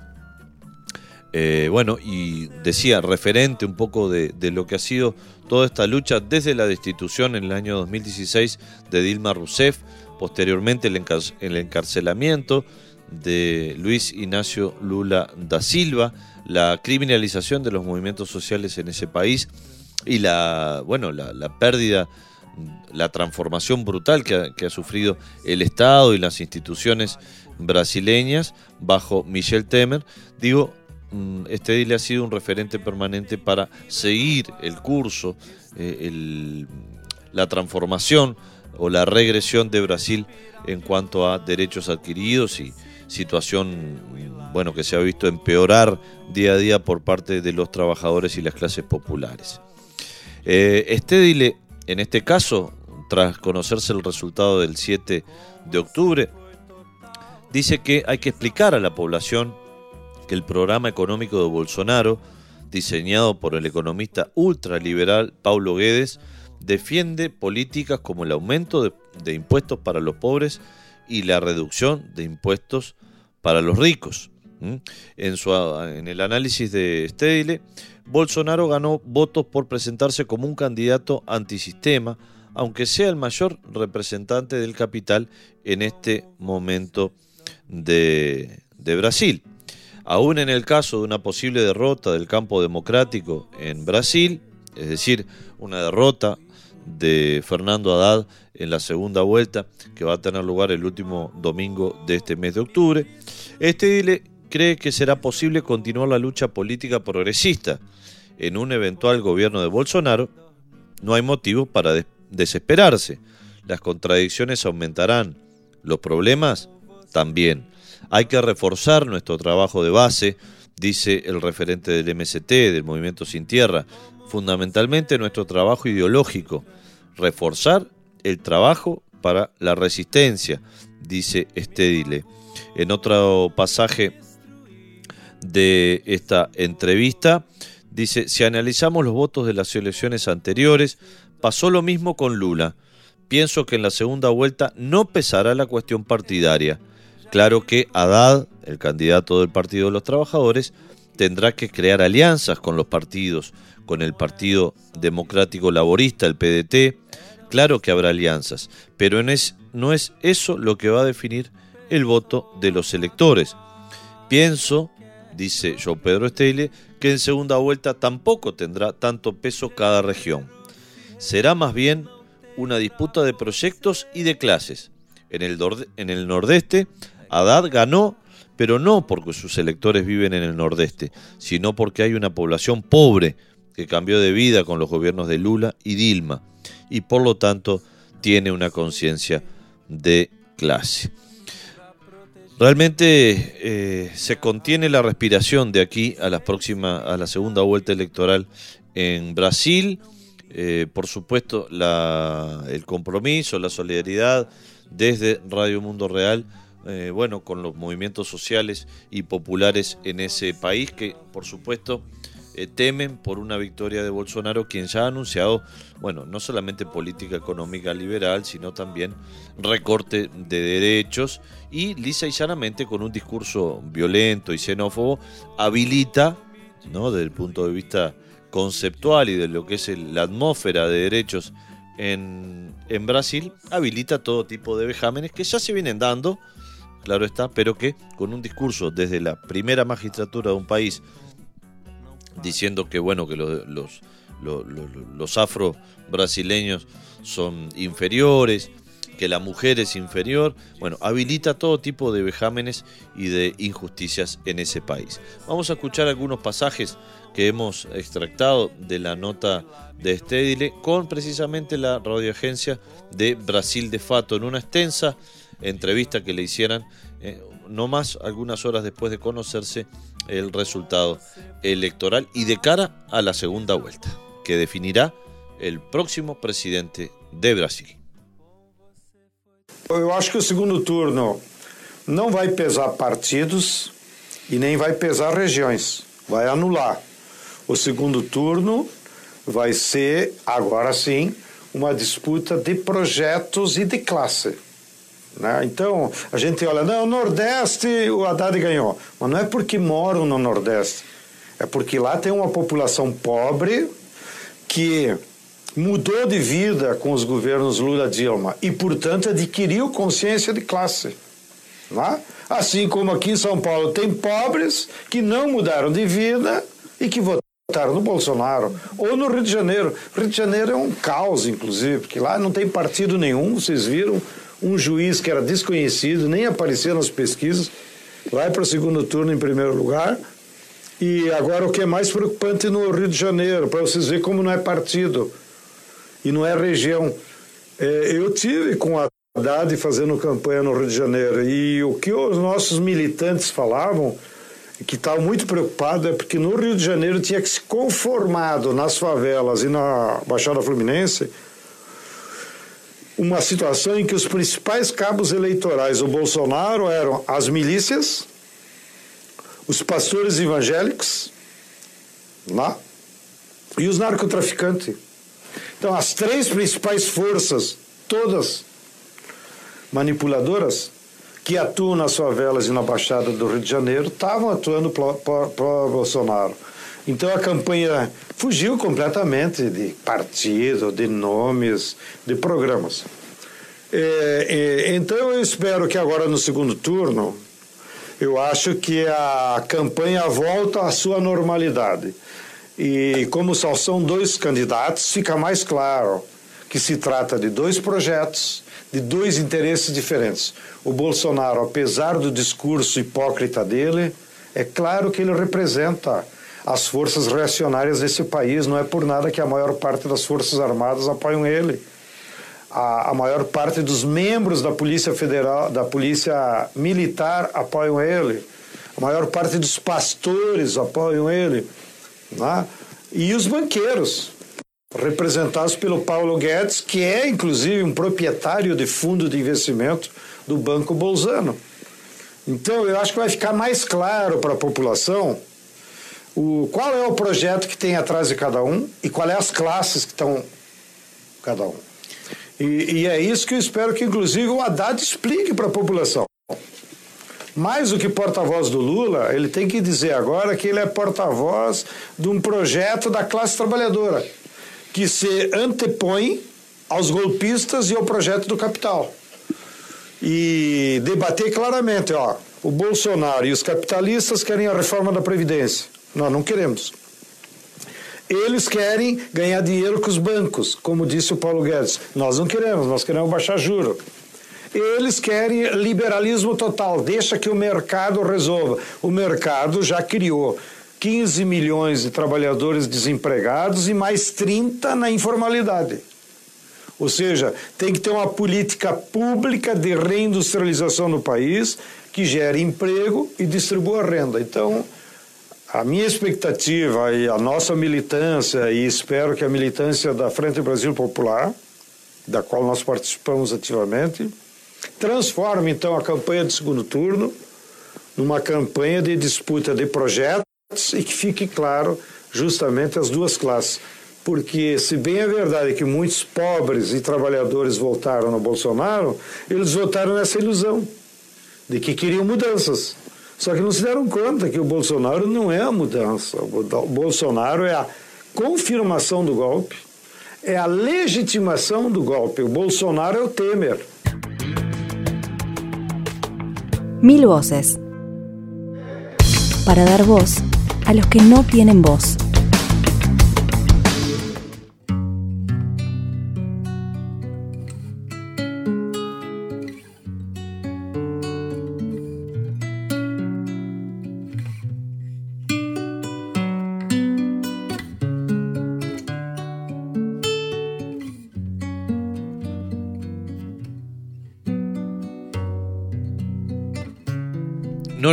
[SPEAKER 1] eh, bueno, y decía, referente un poco de, lo que ha sido toda esta lucha desde la destitución en el año 2016 de Dilma Rousseff, posteriormente el, el encarcelamiento de Luis Ignacio Lula da Silva, la criminalización de los movimientos sociales en ese país y la, bueno, la, pérdida, la transformación brutal que ha, que ha, sufrido el Estado y las instituciones brasileñas bajo Michel Temer. Digo, este dile ha sido un referente permanente para seguir el curso, eh, el, la transformación o la regresión de Brasil en cuanto a derechos adquiridos y situación bueno que se ha visto empeorar día a día por parte de los trabajadores y las clases populares. Eh, este dile, en este caso, tras conocerse el resultado del 7 de octubre, dice que hay que explicar a la población que el programa económico de Bolsonaro, diseñado por el economista ultraliberal Paulo Guedes, defiende políticas como el aumento de, de, impuestos para los pobres y la reducción de impuestos para los ricos. En, su, en el análisis de Stedile, Bolsonaro ganó votos por presentarse como un candidato antisistema, aunque sea el mayor representante del capital en este momento de, Brasil. Aún en el caso de una posible derrota del campo democrático en Brasil, es decir, una derrota de Fernando Haddad en la segunda vuelta que va a tener lugar el último domingo de este mes de octubre, este cree que será posible continuar la lucha política progresista. En un eventual gobierno de Bolsonaro no hay motivo para des desesperarse. Las contradicciones aumentarán, los problemas también. Hay que reforzar nuestro trabajo de base, dice el referente del MST, del Movimiento Sin Tierra, fundamentalmente nuestro trabajo ideológico, reforzar el trabajo para la resistencia, dice Stedile. En otro pasaje de esta entrevista, dice, si analizamos los votos de las elecciones anteriores, pasó lo mismo con Lula. Pienso que en la segunda vuelta no pesará la cuestión partidaria. Claro que Haddad, el candidato del Partido de los Trabajadores, tendrá que crear alianzas con los partidos, con el Partido Democrático Laborista, el PDT. Claro que habrá alianzas, pero no es eso lo que va a definir el voto de los electores. Pienso, dice João Pedro Estelle, que en segunda vuelta tampoco tendrá tanto peso cada región. Será más bien una disputa de proyectos y de clases. En el, en el nordeste, Haddad ganó pero no porque sus electores viven en el nordeste, sino porque hay una población pobre que cambió de vida con los gobiernos de Lula y Dilma, y por lo tanto tiene una conciencia de clase. Realmente eh, se contiene la respiración de aquí a la próxima, a la segunda vuelta electoral en Brasil. Eh, por supuesto, la, el compromiso, la solidaridad desde Radio Mundo Real eh, bueno, con los movimientos sociales y populares en ese país que, por supuesto, eh, temen por una victoria de Bolsonaro, quien ya ha anunciado, bueno, no solamente política económica liberal, sino también recorte de derechos y lisa y llanamente con un discurso violento y xenófobo habilita, ¿no? desde el punto de vista conceptual y de lo que es la atmósfera de derechos en Brasil, habilita todo tipo de vejámenes que ya se vienen dando, claro está, pero que con un discurso desde la primera magistratura de un país diciendo que bueno que los, los, los, los afro brasileños son inferiores, que la mujer es inferior, bueno, habilita todo tipo de vejámenes y de injusticias en ese país. Vamos a escuchar algunos pasajes que hemos extractado de la nota de Stedile con precisamente la radioagencia de Brasil de Fato en una extensa entrevista que le hicieran eh, no más algunas horas después de conocerse el resultado electoral y de cara a la segunda vuelta, que definirá el próximo presidente de Brasil.
[SPEAKER 10] Eu acho que o segundo turno não vai pesar partidos e nem vai pesar regiões. Vai anular. O segundo turno vai ser, agora sim, uma disputa de projetos e de classe. Né? Então, a gente olha, não, o Nordeste o Haddad ganhou. Mas não é porque moram no Nordeste. É porque lá tem uma população pobre que mudou de vida com os governos Lula-Dilma e, portanto, adquiriu consciência de classe. Né? Assim como aqui em São Paulo tem pobres que não mudaram de vida e que votaram no Bolsonaro. Ou no Rio de Janeiro. Rio de Janeiro é um caos, inclusive, porque lá não tem partido nenhum, vocês viram um juiz que era desconhecido, nem aparecia nas pesquisas, vai para o segundo turno em primeiro lugar. E agora o que é mais preocupante no Rio de Janeiro, para vocês verem como não é partido e não é região. É, eu tive com a Haddad fazendo campanha no Rio de Janeiro e o que os nossos militantes falavam, que estavam muito preocupados, é porque no Rio de Janeiro tinha que se conformado nas favelas e na Baixada Fluminense uma situação em que os principais cabos eleitorais do Bolsonaro eram as milícias, os pastores evangélicos, lá, e os narcotraficantes. Então, as três principais forças, todas manipuladoras, que atuam nas favelas e na Baixada do Rio de Janeiro, estavam atuando para Bolsonaro. Então a campanha fugiu completamente de partido, de nomes, de programas. É, é, então eu espero que agora no segundo turno, eu acho que a campanha volta à sua normalidade. E como só são dois candidatos, fica mais claro que se trata de dois projetos, de dois interesses diferentes. O Bolsonaro, apesar do discurso hipócrita dele, é claro que ele representa as forças reacionárias desse país. Não é por nada que a maior parte das forças armadas apoiam ele. A, a maior parte dos membros da Polícia Federal, da Polícia Militar apoiam ele. A maior parte dos pastores apoiam ele. Né? E os banqueiros, representados pelo Paulo Guedes, que é inclusive um proprietário de fundo de investimento do Banco Bolzano. Então, eu acho que vai ficar mais claro para a população o, qual é o projeto que tem atrás de cada um e qual é as classes que estão cada um. E, e é isso que eu espero que, inclusive, o Haddad explique para a população. Mais do que porta-voz do Lula, ele tem que dizer agora que ele é porta-voz de um projeto da classe trabalhadora, que se antepõe aos golpistas e ao projeto do capital. E debater claramente, ó, o Bolsonaro e os capitalistas querem a reforma da Previdência. Nós não queremos. Eles querem ganhar dinheiro com os bancos, como disse o Paulo Guedes. Nós não queremos, nós queremos baixar juro. Eles querem liberalismo total, deixa que o mercado resolva. O mercado já criou 15 milhões de trabalhadores desempregados e mais 30 na informalidade. Ou seja, tem que ter uma política pública de reindustrialização no país que gere emprego e distribua renda. Então, a minha expectativa e a nossa militância, e espero que a militância da Frente Brasil Popular, da qual nós participamos ativamente, transforme então a campanha de segundo turno numa campanha de disputa de projetos e que fique claro justamente as duas classes. Porque, se bem é verdade que muitos pobres e trabalhadores votaram no Bolsonaro, eles votaram nessa ilusão de que queriam mudanças. Só que não se deram conta que o Bolsonaro não é a mudança. O Bolsonaro é a confirmação do golpe, é a legitimação do golpe. O Bolsonaro é o Temer.
[SPEAKER 4] Mil voces. Para dar voz a los que no tienen voz.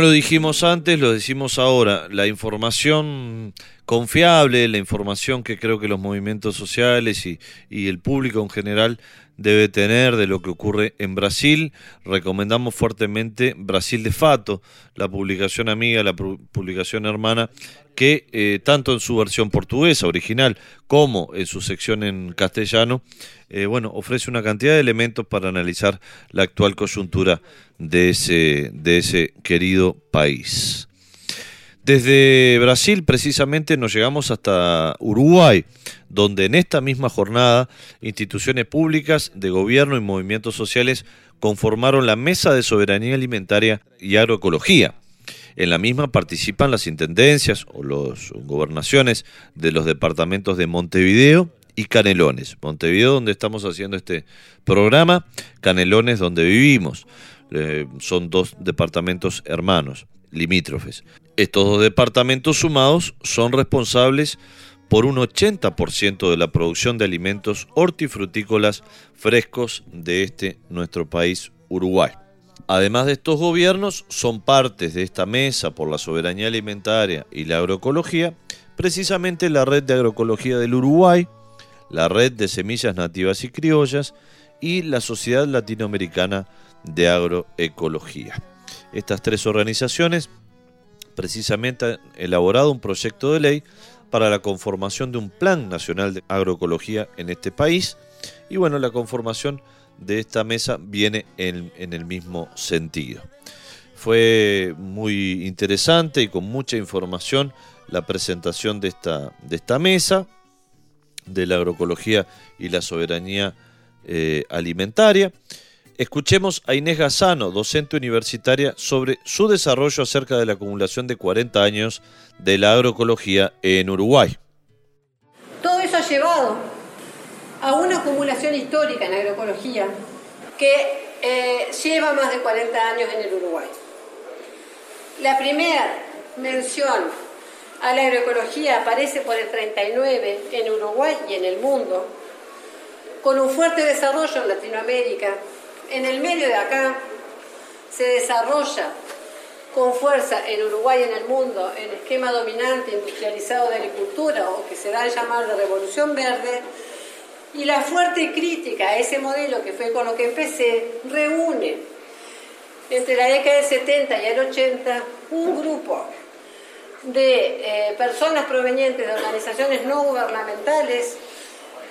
[SPEAKER 1] Lo dijimos antes, lo decimos ahora. La información confiable, la información que creo que los movimientos sociales y, y el público en general debe tener de lo que ocurre en Brasil. Recomendamos fuertemente Brasil de Fato, la publicación amiga, la publicación hermana, que eh, tanto en su versión portuguesa original como en su sección en castellano, eh, bueno, ofrece una cantidad de elementos para analizar la actual coyuntura de ese, de ese querido país. Desde Brasil precisamente nos llegamos hasta Uruguay, donde en esta misma jornada instituciones públicas de gobierno y movimientos sociales conformaron la Mesa de Soberanía Alimentaria y Agroecología. En la misma participan las intendencias o las gobernaciones de los departamentos de Montevideo y Canelones. Montevideo donde estamos haciendo este programa, Canelones donde vivimos. Eh, son dos departamentos hermanos limítrofes. Estos dos departamentos sumados son responsables por un 80% de la producción de alimentos hortifrutícolas frescos de este nuestro país Uruguay. Además de estos gobiernos, son partes de esta mesa por la soberanía alimentaria y la agroecología, precisamente la Red de Agroecología del Uruguay, la Red de Semillas Nativas y Criollas y la Sociedad Latinoamericana de Agroecología. Estas tres organizaciones precisamente han elaborado un proyecto de ley para la conformación de un Plan Nacional de Agroecología en este país. Y bueno, la conformación de esta mesa viene en, en, el mismo sentido. Fue muy interesante y con mucha información la presentación de esta, de esta mesa de la agroecología y la soberanía eh, alimentaria. Escuchemos a Inés Gazzano, docente universitaria, sobre su desarrollo acerca de la acumulación de 40 años de la agroecología en Uruguay.
[SPEAKER 11] Todo eso ha llevado a una acumulación histórica en agroecología que eh, lleva más de 40 años en el Uruguay. La primera mención a la agroecología aparece por el 39 en Uruguay y en el mundo, con un fuerte desarrollo en Latinoamérica en el medio de acá se desarrolla con fuerza en Uruguay y en el mundo el esquema dominante industrializado de agricultura o que se da a llamar de revolución verde y la fuerte crítica a ese modelo que fue con lo que empecé reúne entre la década del 70 y el 80 un grupo de eh, personas provenientes de organizaciones no gubernamentales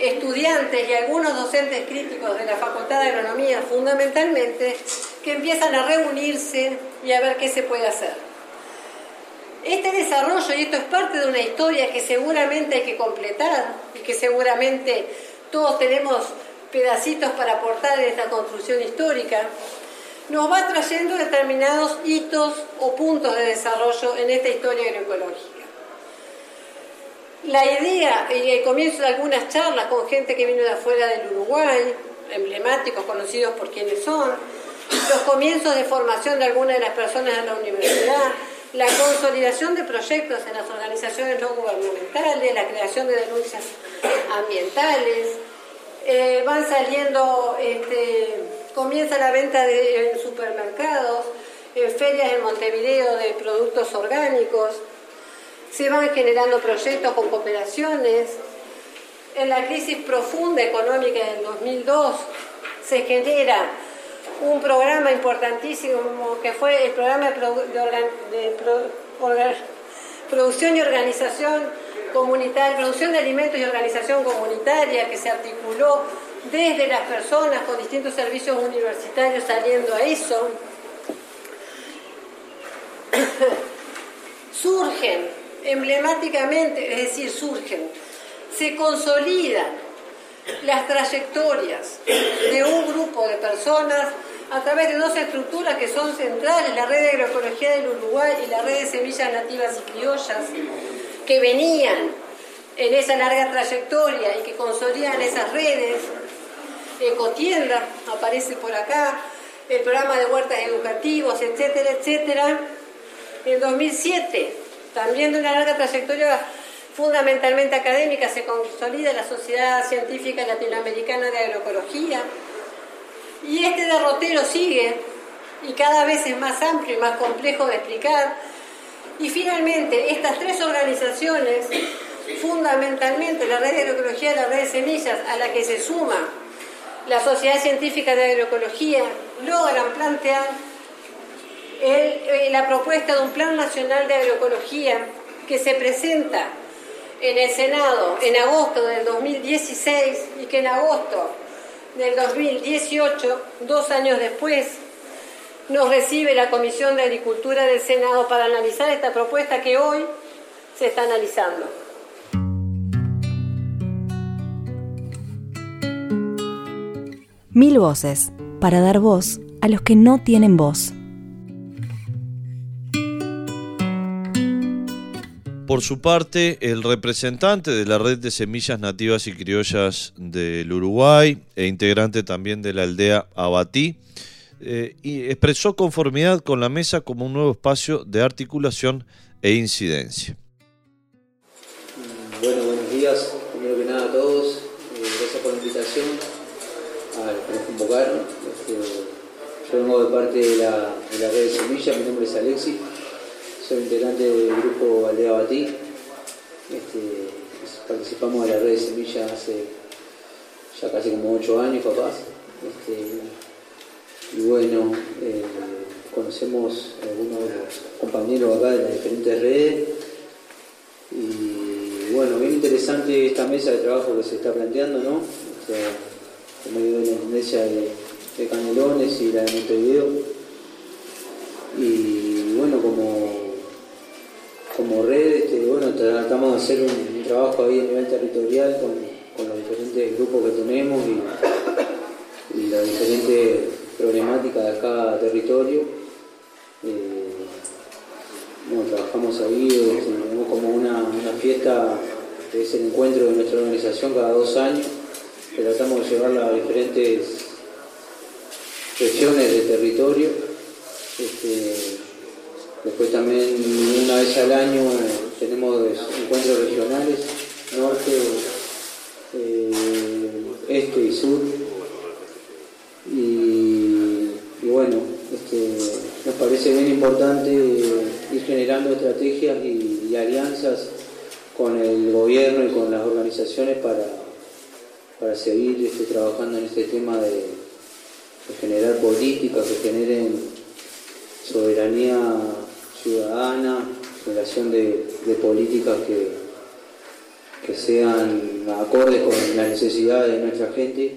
[SPEAKER 11] estudiantes y algunos docentes críticos de la Facultad de Agronomía fundamentalmente, que empiezan a reunirse y a ver qué se puede hacer. Este desarrollo, y esto es parte de una historia que seguramente hay que completar y que seguramente todos tenemos pedacitos para aportar en esta construcción histórica, nos va trayendo determinados hitos o puntos de desarrollo en esta historia agroecológica. La idea, y el comienzo de algunas charlas con gente que vino de afuera del Uruguay, emblemáticos, conocidos por quienes son, los comienzos de formación de algunas de las personas en la universidad, la consolidación de proyectos en las organizaciones no gubernamentales, la creación de denuncias ambientales, eh, van saliendo, este, comienza la venta en supermercados, en ferias en Montevideo de productos orgánicos, se van generando proyectos con cooperaciones. En la crisis profunda económica del 2002 se genera un programa importantísimo que fue el programa de, producción y organización comunitaria, producción de alimentos y organización comunitaria que se articuló desde las personas con distintos servicios universitarios saliendo a eso. Surgen emblemáticamente, es decir, surgen, se consolidan las trayectorias de un grupo de personas a través de dos estructuras que son centrales, la red de agroecología del Uruguay y la red de semillas nativas y criollas, que venían en esa larga trayectoria y que consolidan esas redes. Ecotienda aparece por acá, el programa de huertas educativos, etcétera, etcétera. En 2007 también de una larga trayectoria fundamentalmente académica se consolida la Sociedad Científica Latinoamericana de Agroecología y este derrotero sigue y cada vez es más amplio y más complejo de explicar. Y finalmente, estas tres organizaciones, fundamentalmente la red de agroecología y la red de semillas, a la que se suma la Sociedad Científica de Agroecología logran plantear la propuesta de un Plan Nacional de Agroecología que se presenta en el Senado en agosto del 2016 y que en agosto del 2018, dos años después, nos recibe la Comisión de Agricultura del Senado para analizar esta propuesta que hoy se está analizando.
[SPEAKER 4] Mil voces, para dar voz a los que no tienen voz.
[SPEAKER 1] Por su parte, el representante de la red de semillas nativas y criollas del Uruguay e integrante también de la aldea Abatí, eh, expresó conformidad con la mesa como un nuevo espacio de articulación e incidencia.
[SPEAKER 12] Bueno, buenos días, primero que nada a todos, eh, gracias por la invitación a los. Este, yo vengo de parte de la, de la red de semillas, mi nombre es Alexis soy integrante del grupo Aldea Batí. Este, participamos de la red de semillas hace ya casi como ocho años, papás. Este, y bueno, eh, conocemos a algunos de los compañeros acá de las diferentes redes. Y bueno, bien interesante esta mesa de trabajo que se está planteando, ¿no? O sea, como de la intendencia de, de Canelones y la de Montevideo. Y bueno, como como red, bueno, tratamos de hacer un, trabajo ahí a nivel territorial con, los diferentes grupos que tenemos y, las diferentes problemáticas de cada territorio. Eh, bueno, trabajamos ahí, tenemos como una, fiesta que es el encuentro de nuestra organización cada dos años, tratamos de llevarla a diferentes regiones del territorio. Este, Después también una vez al año tenemos encuentros regionales, norte, eh, este y sur. Y, bueno, este, nos parece bien importante ir generando estrategias y, alianzas con el gobierno y con las organizaciones para, para seguir este, trabajando en este tema de generar políticas que generen soberanía ciudadana, relación de, políticas que, que sean acordes con las necesidades de nuestra gente.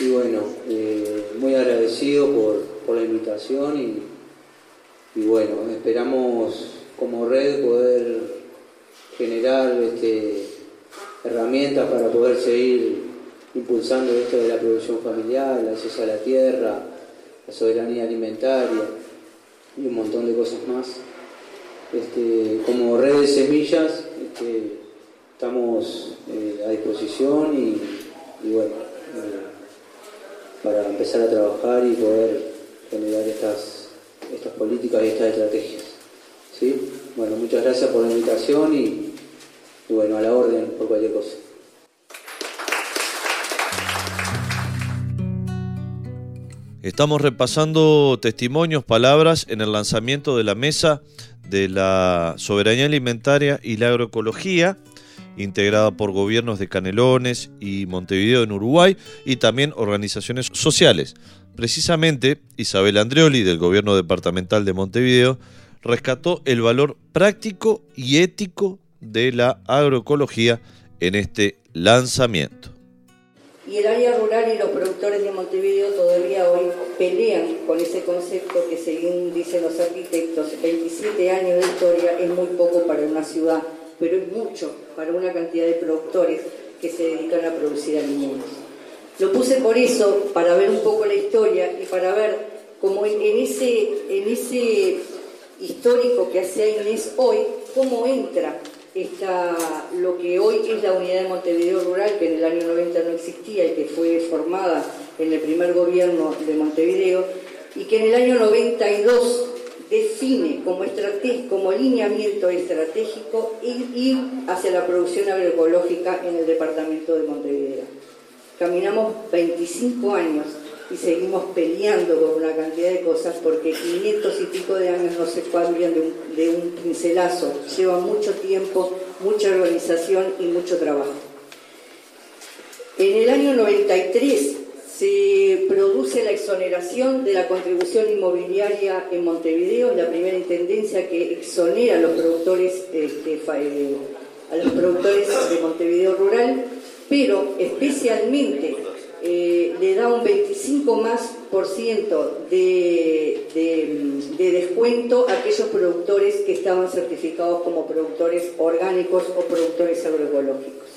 [SPEAKER 12] Y bueno, eh, muy agradecido por, la invitación y, bueno, esperamos como red poder generar este, herramientas para poder seguir impulsando esto de la producción familiar, el acceso a la tierra, la soberanía alimentaria y un montón de cosas más. Este, como red de semillas este, estamos eh, a disposición y, bueno, eh, para empezar a trabajar y poder generar estas, estas políticas y estas estrategias. ¿Sí? Bueno, muchas gracias por la invitación y, y bueno, a la orden por cualquier cosa.
[SPEAKER 1] Estamos repasando testimonios, palabras en el lanzamiento de la mesa de la soberanía alimentaria y la agroecología, integrada por gobiernos de Canelones y Montevideo en Uruguay y también organizaciones sociales. Precisamente, Isabel Andreoli del gobierno departamental de Montevideo rescató el valor práctico y ético de la agroecología en este lanzamiento
[SPEAKER 13] y el área rural y los productores de Montevideo todavía hoy pelean con ese concepto que según dicen los arquitectos, 27 años de historia es muy poco para una ciudad, pero es mucho para una cantidad de productores que se dedican a producir alimentos. Lo puse por eso, para ver un poco la historia y para ver cómo en ese, en ese histórico que hace Inés hoy, cómo entra está lo que hoy es la unidad de Montevideo Rural, que en el año 90 no existía y que fue formada en el primer gobierno de Montevideo, y que en el año 92 define como, como lineamiento estratégico ir hacia la producción agroecológica en el departamento de Montevideo. Caminamos 25 años y seguimos peleando con una cantidad de cosas porque 500 y pico de años no se cambian de un, de un pincelazo, lleva mucho tiempo, mucha organización y mucho trabajo. En el año 93 se produce la exoneración de la contribución inmobiliaria en Montevideo, la primera intendencia que exonera a los productores, este, eh, a los productores de Montevideo rural, pero especialmente eh, le da un 25 más por ciento de, de, descuento a aquellos productores que estaban certificados como productores orgánicos o productores agroecológicos.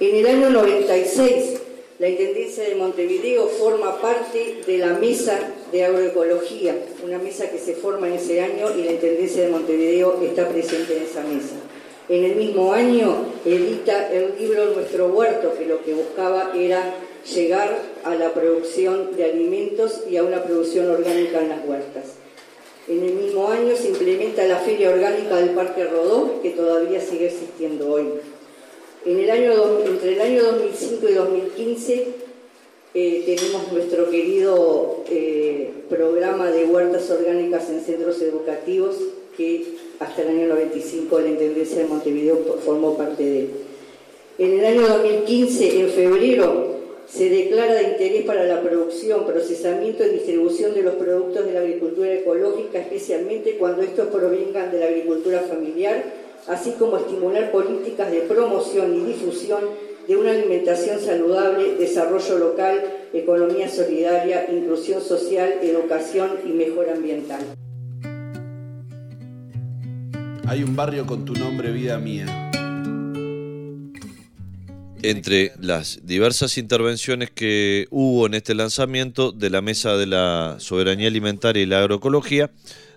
[SPEAKER 13] En el año 96, la Intendencia de Montevideo forma parte de la Mesa de Agroecología, una mesa que se forma en ese año y la Intendencia de Montevideo está presente en esa mesa. En el mismo año edita el libro Nuestro Huerto, que lo que buscaba era llegar a la producción de alimentos y a una producción orgánica en las huertas. En el mismo año se implementa la Feria Orgánica del Parque Rodó, que todavía sigue existiendo hoy. En el año, entre el año 2005 y 2015 eh, tenemos nuestro querido eh, programa de huertas orgánicas en centros educativos, que hasta el año 95 la Intendencia de Montevideo formó parte de él. En el año 2015, en febrero, se declara de interés para la producción, procesamiento y distribución de los productos de la agricultura ecológica, especialmente cuando estos provengan de la agricultura familiar, así como estimular políticas de promoción y difusión de una alimentación saludable, desarrollo local, economía solidaria, inclusión social, educación y mejora ambiental.
[SPEAKER 14] Hay un barrio con tu nombre, vida mía
[SPEAKER 1] entre las diversas intervenciones que hubo en este lanzamiento de la Mesa de la Soberanía Alimentaria y la Agroecología,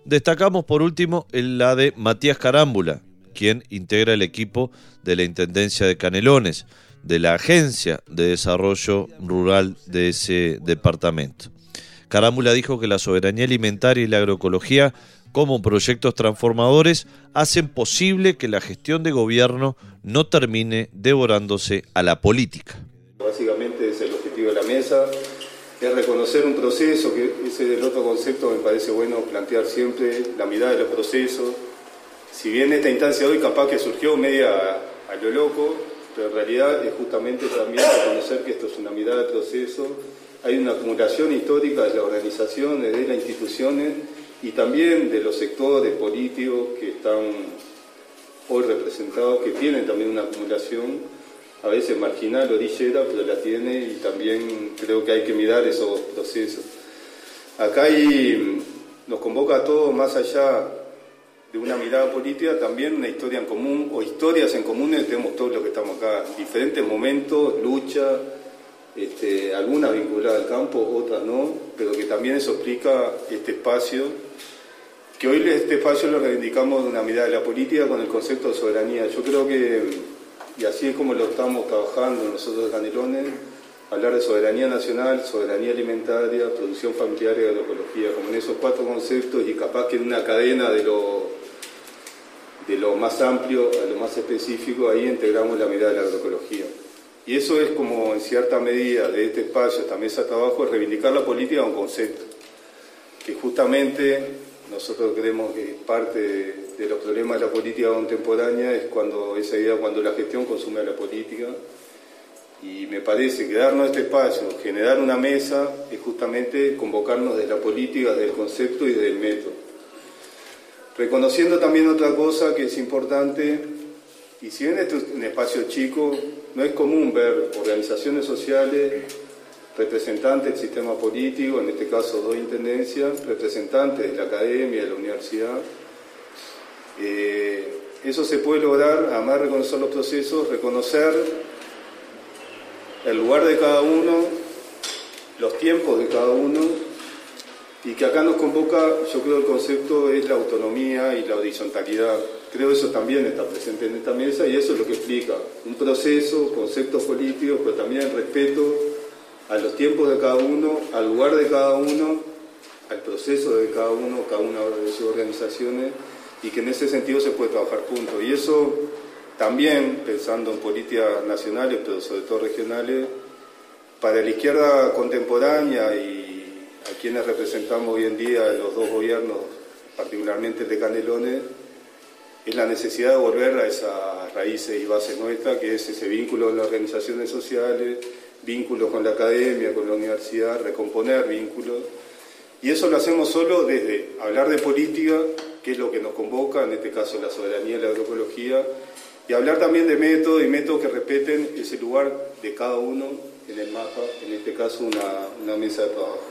[SPEAKER 1] destacamos por último la de Matías Carámbula, quien integra el equipo de la Intendencia de Canelones, de la Agencia de Desarrollo Rural de ese departamento. Carámbula dijo que la soberanía alimentaria y la agroecología como proyectos transformadores hacen posible que la gestión de gobierno no termine devorándose a la política.
[SPEAKER 15] Básicamente es el objetivo de la mesa, es reconocer un proceso, que ese es el otro concepto que me parece bueno plantear siempre, la mirada de los procesos. Si bien esta instancia hoy capaz que surgió media a, lo loco, pero en realidad es justamente también reconocer que esto es una mirada de proceso, hay una acumulación histórica de las organizaciones, de las instituciones, y también de los sectores políticos que están hoy representados, que tienen también una acumulación, a veces marginal, orillera, pero la tiene y también creo que hay que mirar esos procesos. Acá hay, nos convoca a todos, más allá de una mirada política, también una historia en común, o historias en común, tenemos todos los que estamos acá, diferentes momentos, lucha, este, algunas vinculadas al campo, otras no, pero que también eso explica este espacio que hoy este espacio lo reivindicamos de una mirada de la política con el concepto de soberanía. Yo creo que, y así es como lo estamos trabajando nosotros de Canelones, hablar de soberanía nacional, soberanía alimentaria, producción familiar y agroecología, como en esos cuatro conceptos y capaz que en una cadena de lo, de lo más amplio a lo más específico, ahí integramos la mirada de la agroecología. Y eso es como en cierta medida de este espacio, esta mesa de trabajo, reivindicar la política a un concepto, que justamente nosotros creemos que parte de, los problemas de la política contemporánea es cuando esa idea, cuando la gestión consume a la política. Y me parece que darnos este espacio, generar una mesa, es justamente convocarnos de la política, del concepto y del método. Reconociendo también otra cosa que es importante, y si bien esto es un espacio chico, no es común ver organizaciones sociales representantes del sistema político, en este caso dos intendencias, representantes de la academia, de la universidad. Eh, eso se puede lograr, además de reconocer los procesos, reconocer el lugar de cada uno, los tiempos de cada uno, y que acá nos convoca, yo creo el concepto es la autonomía y la horizontalidad. Creo eso también está presente en esta mesa y eso es lo que explica un proceso, conceptos políticos, pero también el respeto a los tiempos de cada uno, al lugar de cada uno, al proceso de cada uno, cada una de sus organizaciones, y que en ese sentido se puede trabajar juntos. Y eso también, pensando en políticas nacionales, pero sobre todo regionales, para la izquierda contemporánea y a quienes representamos hoy en día los dos gobiernos, particularmente el de Canelones, es la necesidad de volver a esas raíces y bases nuestras, que es ese vínculo en las organizaciones sociales, vínculos con la academia, con la universidad, recomponer vínculos. Y eso lo hacemos solo desde hablar de política, que es lo que nos convoca, en este caso la soberanía y la agroecología, y hablar también de métodos y métodos que respeten ese lugar de cada uno en el mapa, en este caso una, una mesa de trabajo.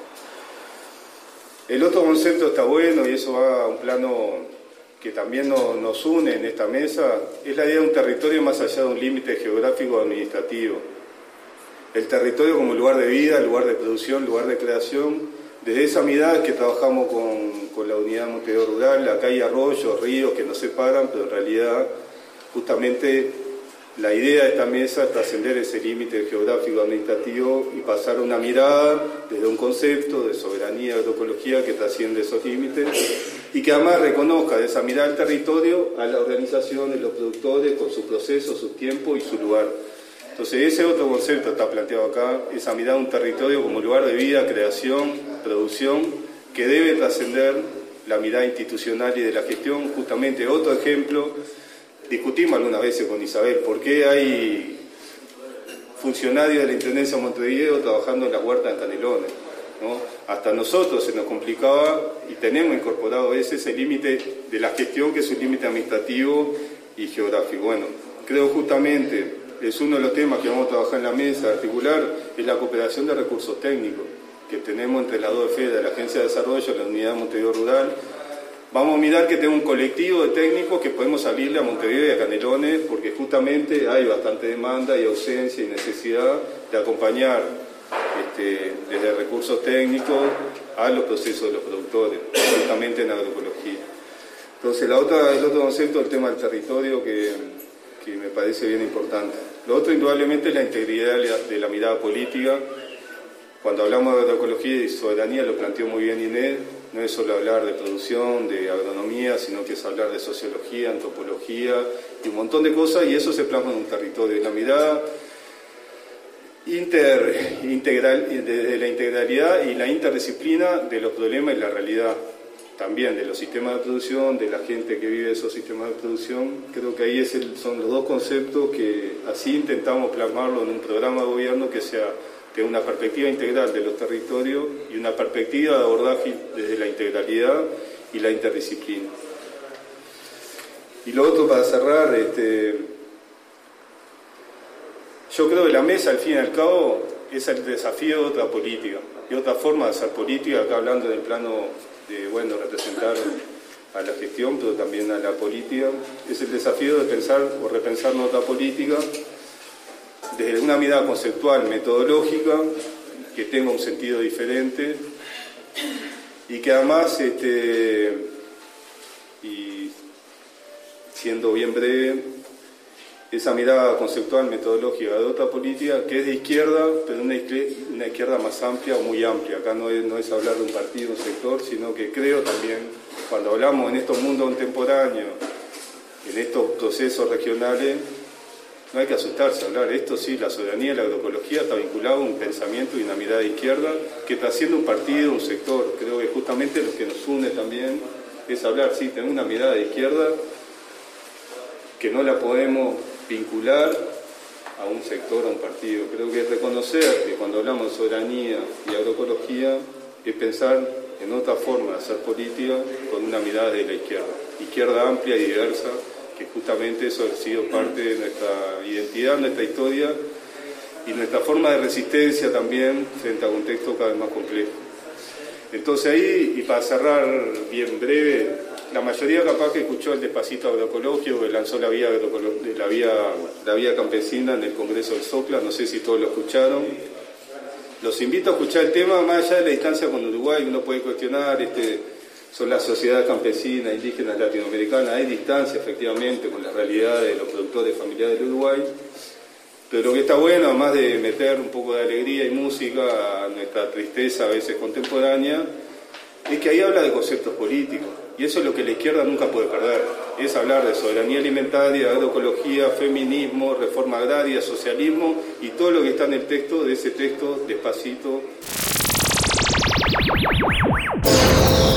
[SPEAKER 15] El otro concepto está bueno y eso va a un plano que también nos une en esta mesa, es la idea de un territorio más allá de un límite geográfico administrativo. El territorio como lugar de vida, lugar de producción, lugar de creación. Desde esa mirada que trabajamos con, con la unidad Montevideo Rural, acá hay arroyos, ríos que nos separan, pero en realidad justamente la idea de esta mesa es trascender ese límite geográfico administrativo y pasar una mirada desde un concepto de soberanía, agroecología que trasciende esos límites y que además reconozca de esa mirada del territorio a la organización de los productores con su proceso, su tiempo y su lugar. Entonces ese otro concepto está planteado acá, esa mirada de un territorio como lugar de vida, creación, producción, que debe trascender la mirada institucional y de la gestión. Justamente otro ejemplo discutimos algunas veces con Isabel, ¿por qué hay funcionarios de la Intendencia de Montevideo trabajando en las huertas en Canelones? Hasta nosotros se nos complicaba y tenemos incorporado ese, ese límite de la gestión que es un límite administrativo y geográfico. Bueno, creo justamente es uno de los temas que vamos a trabajar en la mesa articular, es la cooperación de recursos técnicos que tenemos entre las dos la Agencia de Desarrollo, la Unidad de Montevideo Rural, Vamos a mirar que tengo un colectivo de técnicos que podemos salirle a Montevideo y a Canelones porque justamente hay bastante demanda y ausencia y necesidad de acompañar este, desde recursos técnicos a los procesos de los productores, justamente en agroecología. Entonces, la otra, el otro concepto, el tema del territorio, que, que me parece bien importante. Lo otro, indudablemente, es la integridad de la mirada política. Cuando hablamos de agroecología y soberanía, lo planteó muy bien Inés, no es solo hablar de producción, de agronomía, sino que es hablar de sociología, antropología y un montón de cosas, y eso se plasma en un territorio. La mirada inter, de, la integralidad y la interdisciplina de los problemas y la realidad también de los sistemas de producción, de la gente que vive esos sistemas de producción. Creo que ahí son los dos conceptos que así intentamos plasmarlo en un programa de gobierno que sea que una perspectiva integral de los territorios y una perspectiva de abordaje desde la integralidad y la interdisciplina. Y lo otro para cerrar, este, yo creo que la mesa al fin y al cabo es el desafío de otra política y otra forma de hacer política, acá hablando del plano bueno, representar a la gestión, pero también a la política, es el desafío de pensar o repensar otra política desde una mirada conceptual, metodológica, que tenga un sentido diferente y que además, este, y siendo bien breve, esa mirada conceptual, metodológica de otra política que es de izquierda, pero una, izquierda más amplia o muy amplia. Acá no es, no es hablar de un partido, un sector, sino que creo también, cuando hablamos en estos mundos contemporáneos, en estos procesos regionales, no hay que asustarse hablar. Esto sí, la soberanía y la agroecología está vinculado a un pensamiento y una mirada de izquierda que está haciendo un partido, un sector. Creo que justamente lo que nos une también es hablar, sí, tener una mirada de izquierda que no la podemos vincular a un sector, a un partido. Creo que es reconocer que cuando hablamos de soberanía y agroecología es pensar en otra forma de hacer política con una mirada de la izquierda. Izquierda amplia y diversa justamente eso ha sido parte de nuestra identidad, nuestra historia y nuestra forma de resistencia también frente a un texto cada vez más complejo. Entonces ahí, y para cerrar bien breve, la mayoría capaz que escuchó el despacito agroecológico que lanzó la vía, la vía, campesina en el Congreso del Sopla, no sé si todos lo escucharon. Los invito a escuchar el tema más allá de la distancia con Uruguay, uno puede cuestionar este, son la sociedad campesina, indígena, latinoamericana. Hay distancia efectivamente con la realidad de los productores familiares del Uruguay, pero lo que está bueno, además de meter un poco de alegría y música a nuestra tristeza a veces contemporánea, es que ahí habla de conceptos políticos. Y eso es lo que la izquierda nunca puede perder. Es hablar de soberanía alimentaria, agroecología, feminismo, reforma agraria, socialismo y todo lo que está en el texto de ese texto despacito.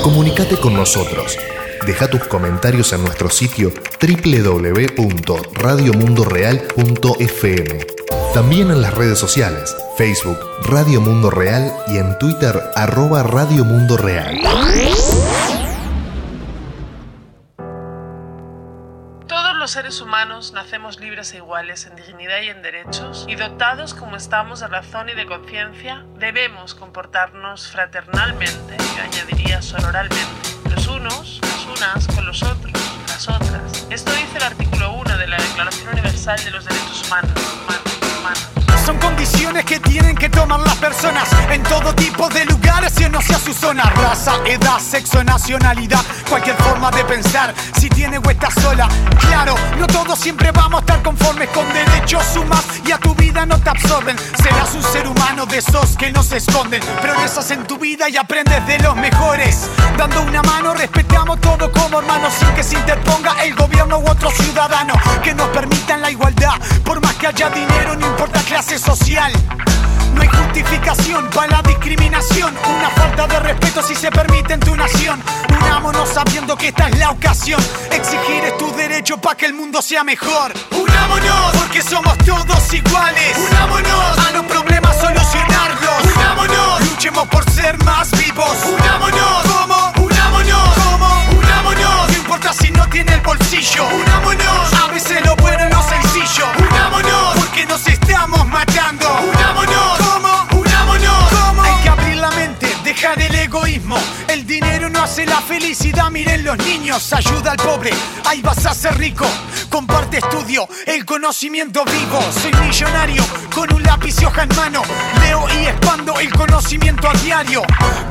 [SPEAKER 16] Comunicate con nosotros. Deja tus comentarios en nuestro sitio www.radiomundoreal.fm. También en las redes sociales, Facebook Radio Mundo Real y en Twitter arroba Radio Mundo Real.
[SPEAKER 17] Los seres humanos nacemos libres e iguales en dignidad y en derechos, y dotados como estamos de razón y de conciencia, debemos comportarnos fraternalmente, yo añadiría sororalmente, los unos, las unas con los otros, las otras. Esto dice el artículo 1 de la Declaración Universal de los Derechos Humanos. humanos, humanos.
[SPEAKER 18] Son condiciones que tienen que tomar las personas en todo tipo de lugares y no sea su zona. Raza, edad, sexo, nacionalidad, cualquier forma de pensar. Si tiene o está sola, claro, no todos siempre vamos a estar conformes con derechos sumas y a tu vida no te absorben. Serás un ser humano de esos que no se esconden. Progresas en tu vida y aprendes de los mejores. Dando una mano, respetamos todo como hermanos sin que se interponga el gobierno u otro ciudadano que nos permitan la igualdad. Por más que haya dinero, no importa clase social. No hay justificación para la discriminación. Una falta de respeto si se permite en tu nación. Unámonos sabiendo que esta es la ocasión. Exigir es tu derecho para que el mundo sea mejor. Unámonos porque somos todos iguales. Unámonos a los problemas solucionarlos. Unámonos, luchemos por ser más vivos. Unámonos, ¿cómo? Unámonos, ¿cómo? Unámonos, no importa si no tiene el bolsillo. Unámonos, a veces lo bueno la felicidad, miren los niños, ayuda al pobre, ahí vas a ser rico. Comparte estudio, el conocimiento vivo. Soy millonario con un lápiz y hoja en mano. Leo y expando el conocimiento a diario.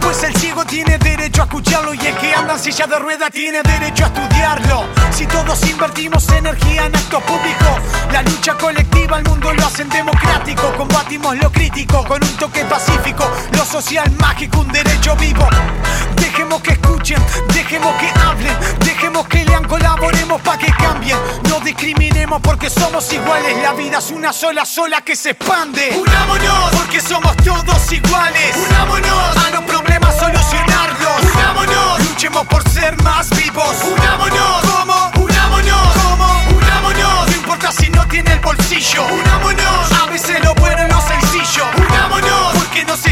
[SPEAKER 18] Pues el ciego tiene derecho a escucharlo y el que anda en silla de rueda tiene derecho a estudiarlo. Si todos invertimos energía en actos públicos, la lucha colectiva al mundo lo hacen democrático. Combatimos lo crítico con un toque pacífico, lo social mágico, un derecho vivo. Dejemos que escuchen, dejemos que hablen, dejemos que lean, colaboremos para que cambien. No discriminemos porque somos iguales, la vida es una sola sola que se expande. Unámonos porque somos todos iguales. Unámonos a los problemas solucionarlos. Unámonos, luchemos por ser más vivos. Unámonos, ¿cómo? Unámonos, ¿cómo? Unámonos, no importa si no tiene el bolsillo. Unámonos, a veces lo bueno es lo sencillo. Unámonos, porque nos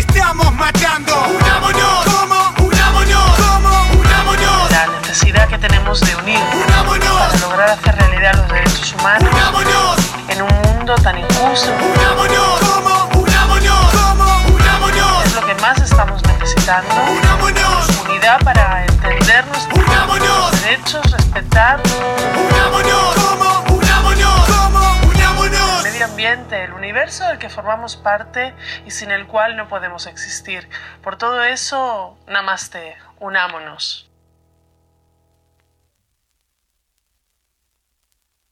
[SPEAKER 17] de unirnos para lograr hacer realidad los derechos humanos en un mundo tan injusto.
[SPEAKER 18] Unámonos, ¿cómo? Unámonos, ¿cómo? Unámonos.
[SPEAKER 17] Es lo que más estamos necesitando.
[SPEAKER 18] Unámonos.
[SPEAKER 17] Unidad para entender nuestros
[SPEAKER 18] Unámonos.
[SPEAKER 17] derechos, respetar
[SPEAKER 18] Unámonos, ¿cómo? Unámonos, ¿cómo? Unámonos.
[SPEAKER 17] el medio ambiente, el universo del que formamos parte y sin el cual no podemos existir. Por todo eso, namaste, unámonos.